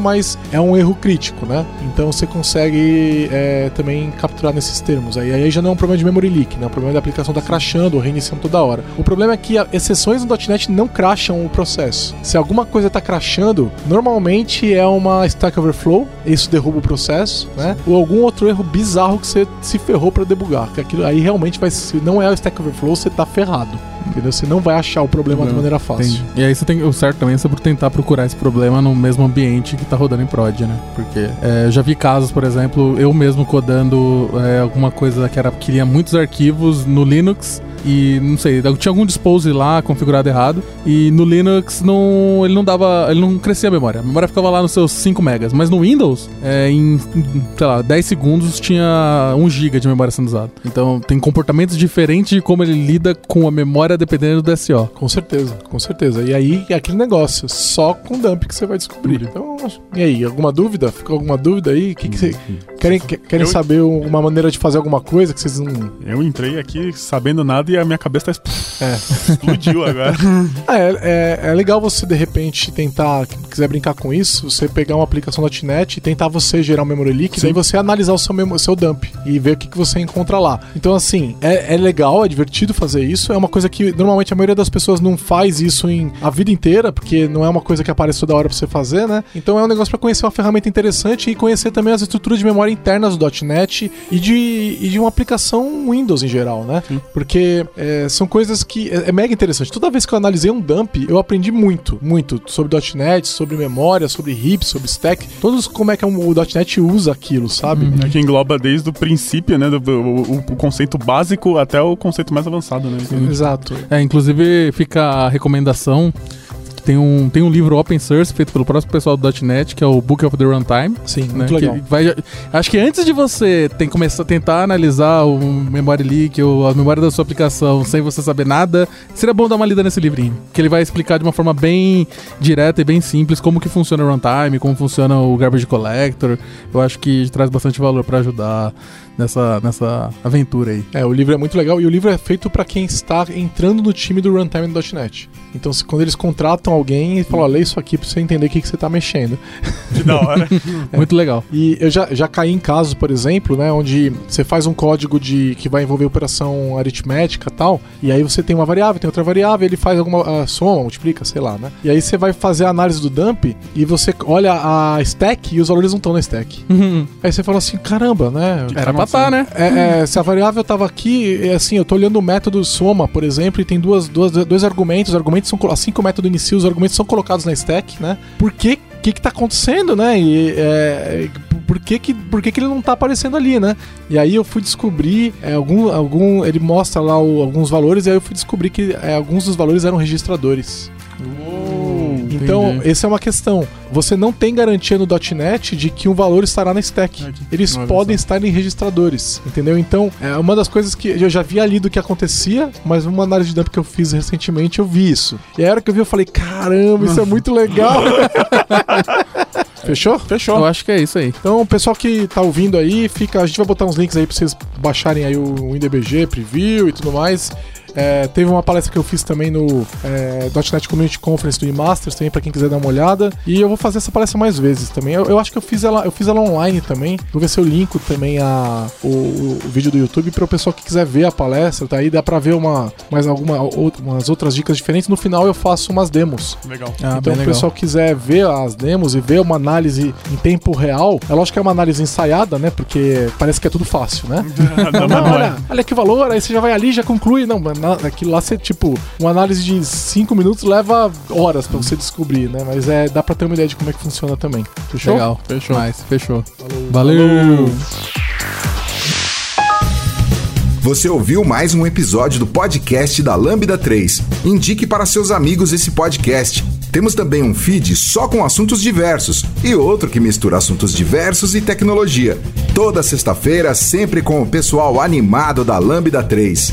mas é um erro crítico, né? Então você consegue é, também capturar nesses termos. Aí, aí já não é um problema de memory leak, né? É um problema da aplicação tá crashando ou reiniciando toda hora. O problema é que exceções no .NET não crasham o processo. Se alguma coisa está crashando, normalmente é uma Stack Overflow, isso derruba o processo, né? Ou algum outro erro bizarro que você se ferrou para debugar. Que aquilo aí realmente vai se não é o Stack Overflow, você tá ferrado. Entendeu? Você não vai achar o problema de maneira fácil. Entendi. E aí você tem o certo também é sobre tentar procurar esse problema no mesmo ambiente que tá rodando em prod, né? Porque é, eu já vi casos, por exemplo, eu mesmo codando é, alguma coisa que era queria muitos arquivos no Linux e não sei, tinha algum dispose lá configurado errado e no Linux não, ele não dava, ele não crescia a memória. A memória ficava lá nos seus 5 megas, mas no Windows, é, em, sei lá, 10 segundos tinha 1 GB de memória sendo usado. Então tem comportamentos diferentes de como ele lida com a memória dependendo do SO. Com certeza, com certeza. E aí é aquele negócio, só com dump que você vai descobrir. Então, e aí, alguma dúvida? Ficou alguma dúvida aí? Que que você, querem querem eu... saber uma maneira de fazer alguma coisa que vocês não Eu entrei aqui sabendo nada e a minha cabeça tá é. explodiu agora. é, é, é, legal você, de repente, tentar, quiser brincar com isso, você pegar uma aplicação .NET e tentar você gerar um memory leak, Sim. daí você analisar o seu, seu dump e ver o que, que você encontra lá. Então, assim, é, é legal, é divertido fazer isso, é uma coisa que normalmente a maioria das pessoas não faz isso em a vida inteira, porque não é uma coisa que aparece toda hora pra você fazer, né? Então é um negócio para conhecer uma ferramenta interessante e conhecer também as estruturas de memória internas do .NET e de, e de uma aplicação Windows em geral, né? Sim. Porque é, são coisas que é, é, mega interessante. Toda vez que eu analisei um dump, eu aprendi muito, muito sobre .NET, sobre memória, sobre heap, sobre stack, todos como é que o .NET usa aquilo, sabe? Uhum. É que engloba desde o princípio, né, do, o, o, conceito básico até o conceito mais avançado, né? Exato. É, inclusive fica a recomendação tem um, tem um livro open source feito pelo próximo pessoal do .NET, que é o Book of the Runtime. Sim, né? muito legal. Vai, acho que antes de você tem começar a tentar analisar o memory leak ou a memória da sua aplicação sem você saber nada, seria bom dar uma lida nesse livrinho, que ele vai explicar de uma forma bem direta e bem simples como que funciona o runtime, como funciona o garbage collector. Eu acho que traz bastante valor para ajudar nessa, nessa aventura aí. É, o livro é muito legal e o livro é feito para quem está entrando no time do Runtime do .NET. Então, se, quando eles contratam alguém e falam, lê isso aqui pra você entender o que, que você tá mexendo. Que da hora. é. Muito legal. E eu já, já caí em casos, por exemplo, né, onde você faz um código de que vai envolver operação aritmética e tal, e aí você tem uma variável, tem outra variável, ele faz alguma soma, multiplica, sei lá, né? E aí você vai fazer a análise do dump e você olha a stack e os valores não estão na stack. Uhum. Aí você fala assim, caramba, né? Era pra tá, né? É, é, se a variável tava aqui, é assim, eu tô olhando o método soma, por exemplo, e tem duas, duas, dois argumentos, os argumentos são, assim que o método inicia, os argumentos são colocados na stack, né? Por que que que tá acontecendo, né? E é, por que que, por que que ele não tá aparecendo ali, né? E aí eu fui descobrir é, algum, algum ele mostra lá o, alguns valores e aí eu fui descobrir que é, alguns dos valores eram registradores. Então, Entendi. essa é uma questão. Você não tem garantia no .NET de que um valor estará na stack. Eles podem estar em registradores, entendeu? Então, é uma das coisas que eu já vi ali do que acontecia, mas uma análise de dump que eu fiz recentemente, eu vi isso. E a hora que eu vi, eu falei, caramba, isso é muito legal. Fechou? Fechou. Eu acho que é isso aí. Então, o pessoal que tá ouvindo aí, fica, a gente vai botar uns links aí pra vocês baixarem aí o WinDBG, preview e tudo mais. É, teve uma palestra que eu fiz também no é, .NET Community Conference do eMasters, também para quem quiser dar uma olhada. E eu vou fazer essa palestra mais vezes também. Eu, eu, acho que eu fiz ela, eu fiz ela online também. Vou ver se eu linko também a, o, o, vídeo do YouTube para o pessoal que quiser ver a palestra. Tá aí dá para ver uma mais alguma umas outras dicas diferentes. No final eu faço umas demos. Legal. Ah, então, se o pessoal quiser ver as demos e ver uma análise em tempo real, é lógico que é uma análise ensaiada, né? Porque parece que é tudo fácil, né? não, não, olha, é. olha que valor, aí você já vai ali já conclui. Não, aquilo lá você, tipo, uma análise de 5 minutos leva horas para você descobrir, né? Mas é, dá pra ter uma ideia de como é que funciona também. Fechou? Legal, fechou. Mais, fechou. Valeu. Valeu. Você ouviu mais um episódio do podcast da Lambda 3. Indique para seus amigos esse podcast. Temos também um feed só com assuntos diversos e outro que mistura assuntos diversos e tecnologia. Toda sexta-feira, sempre com o pessoal animado da Lambda 3.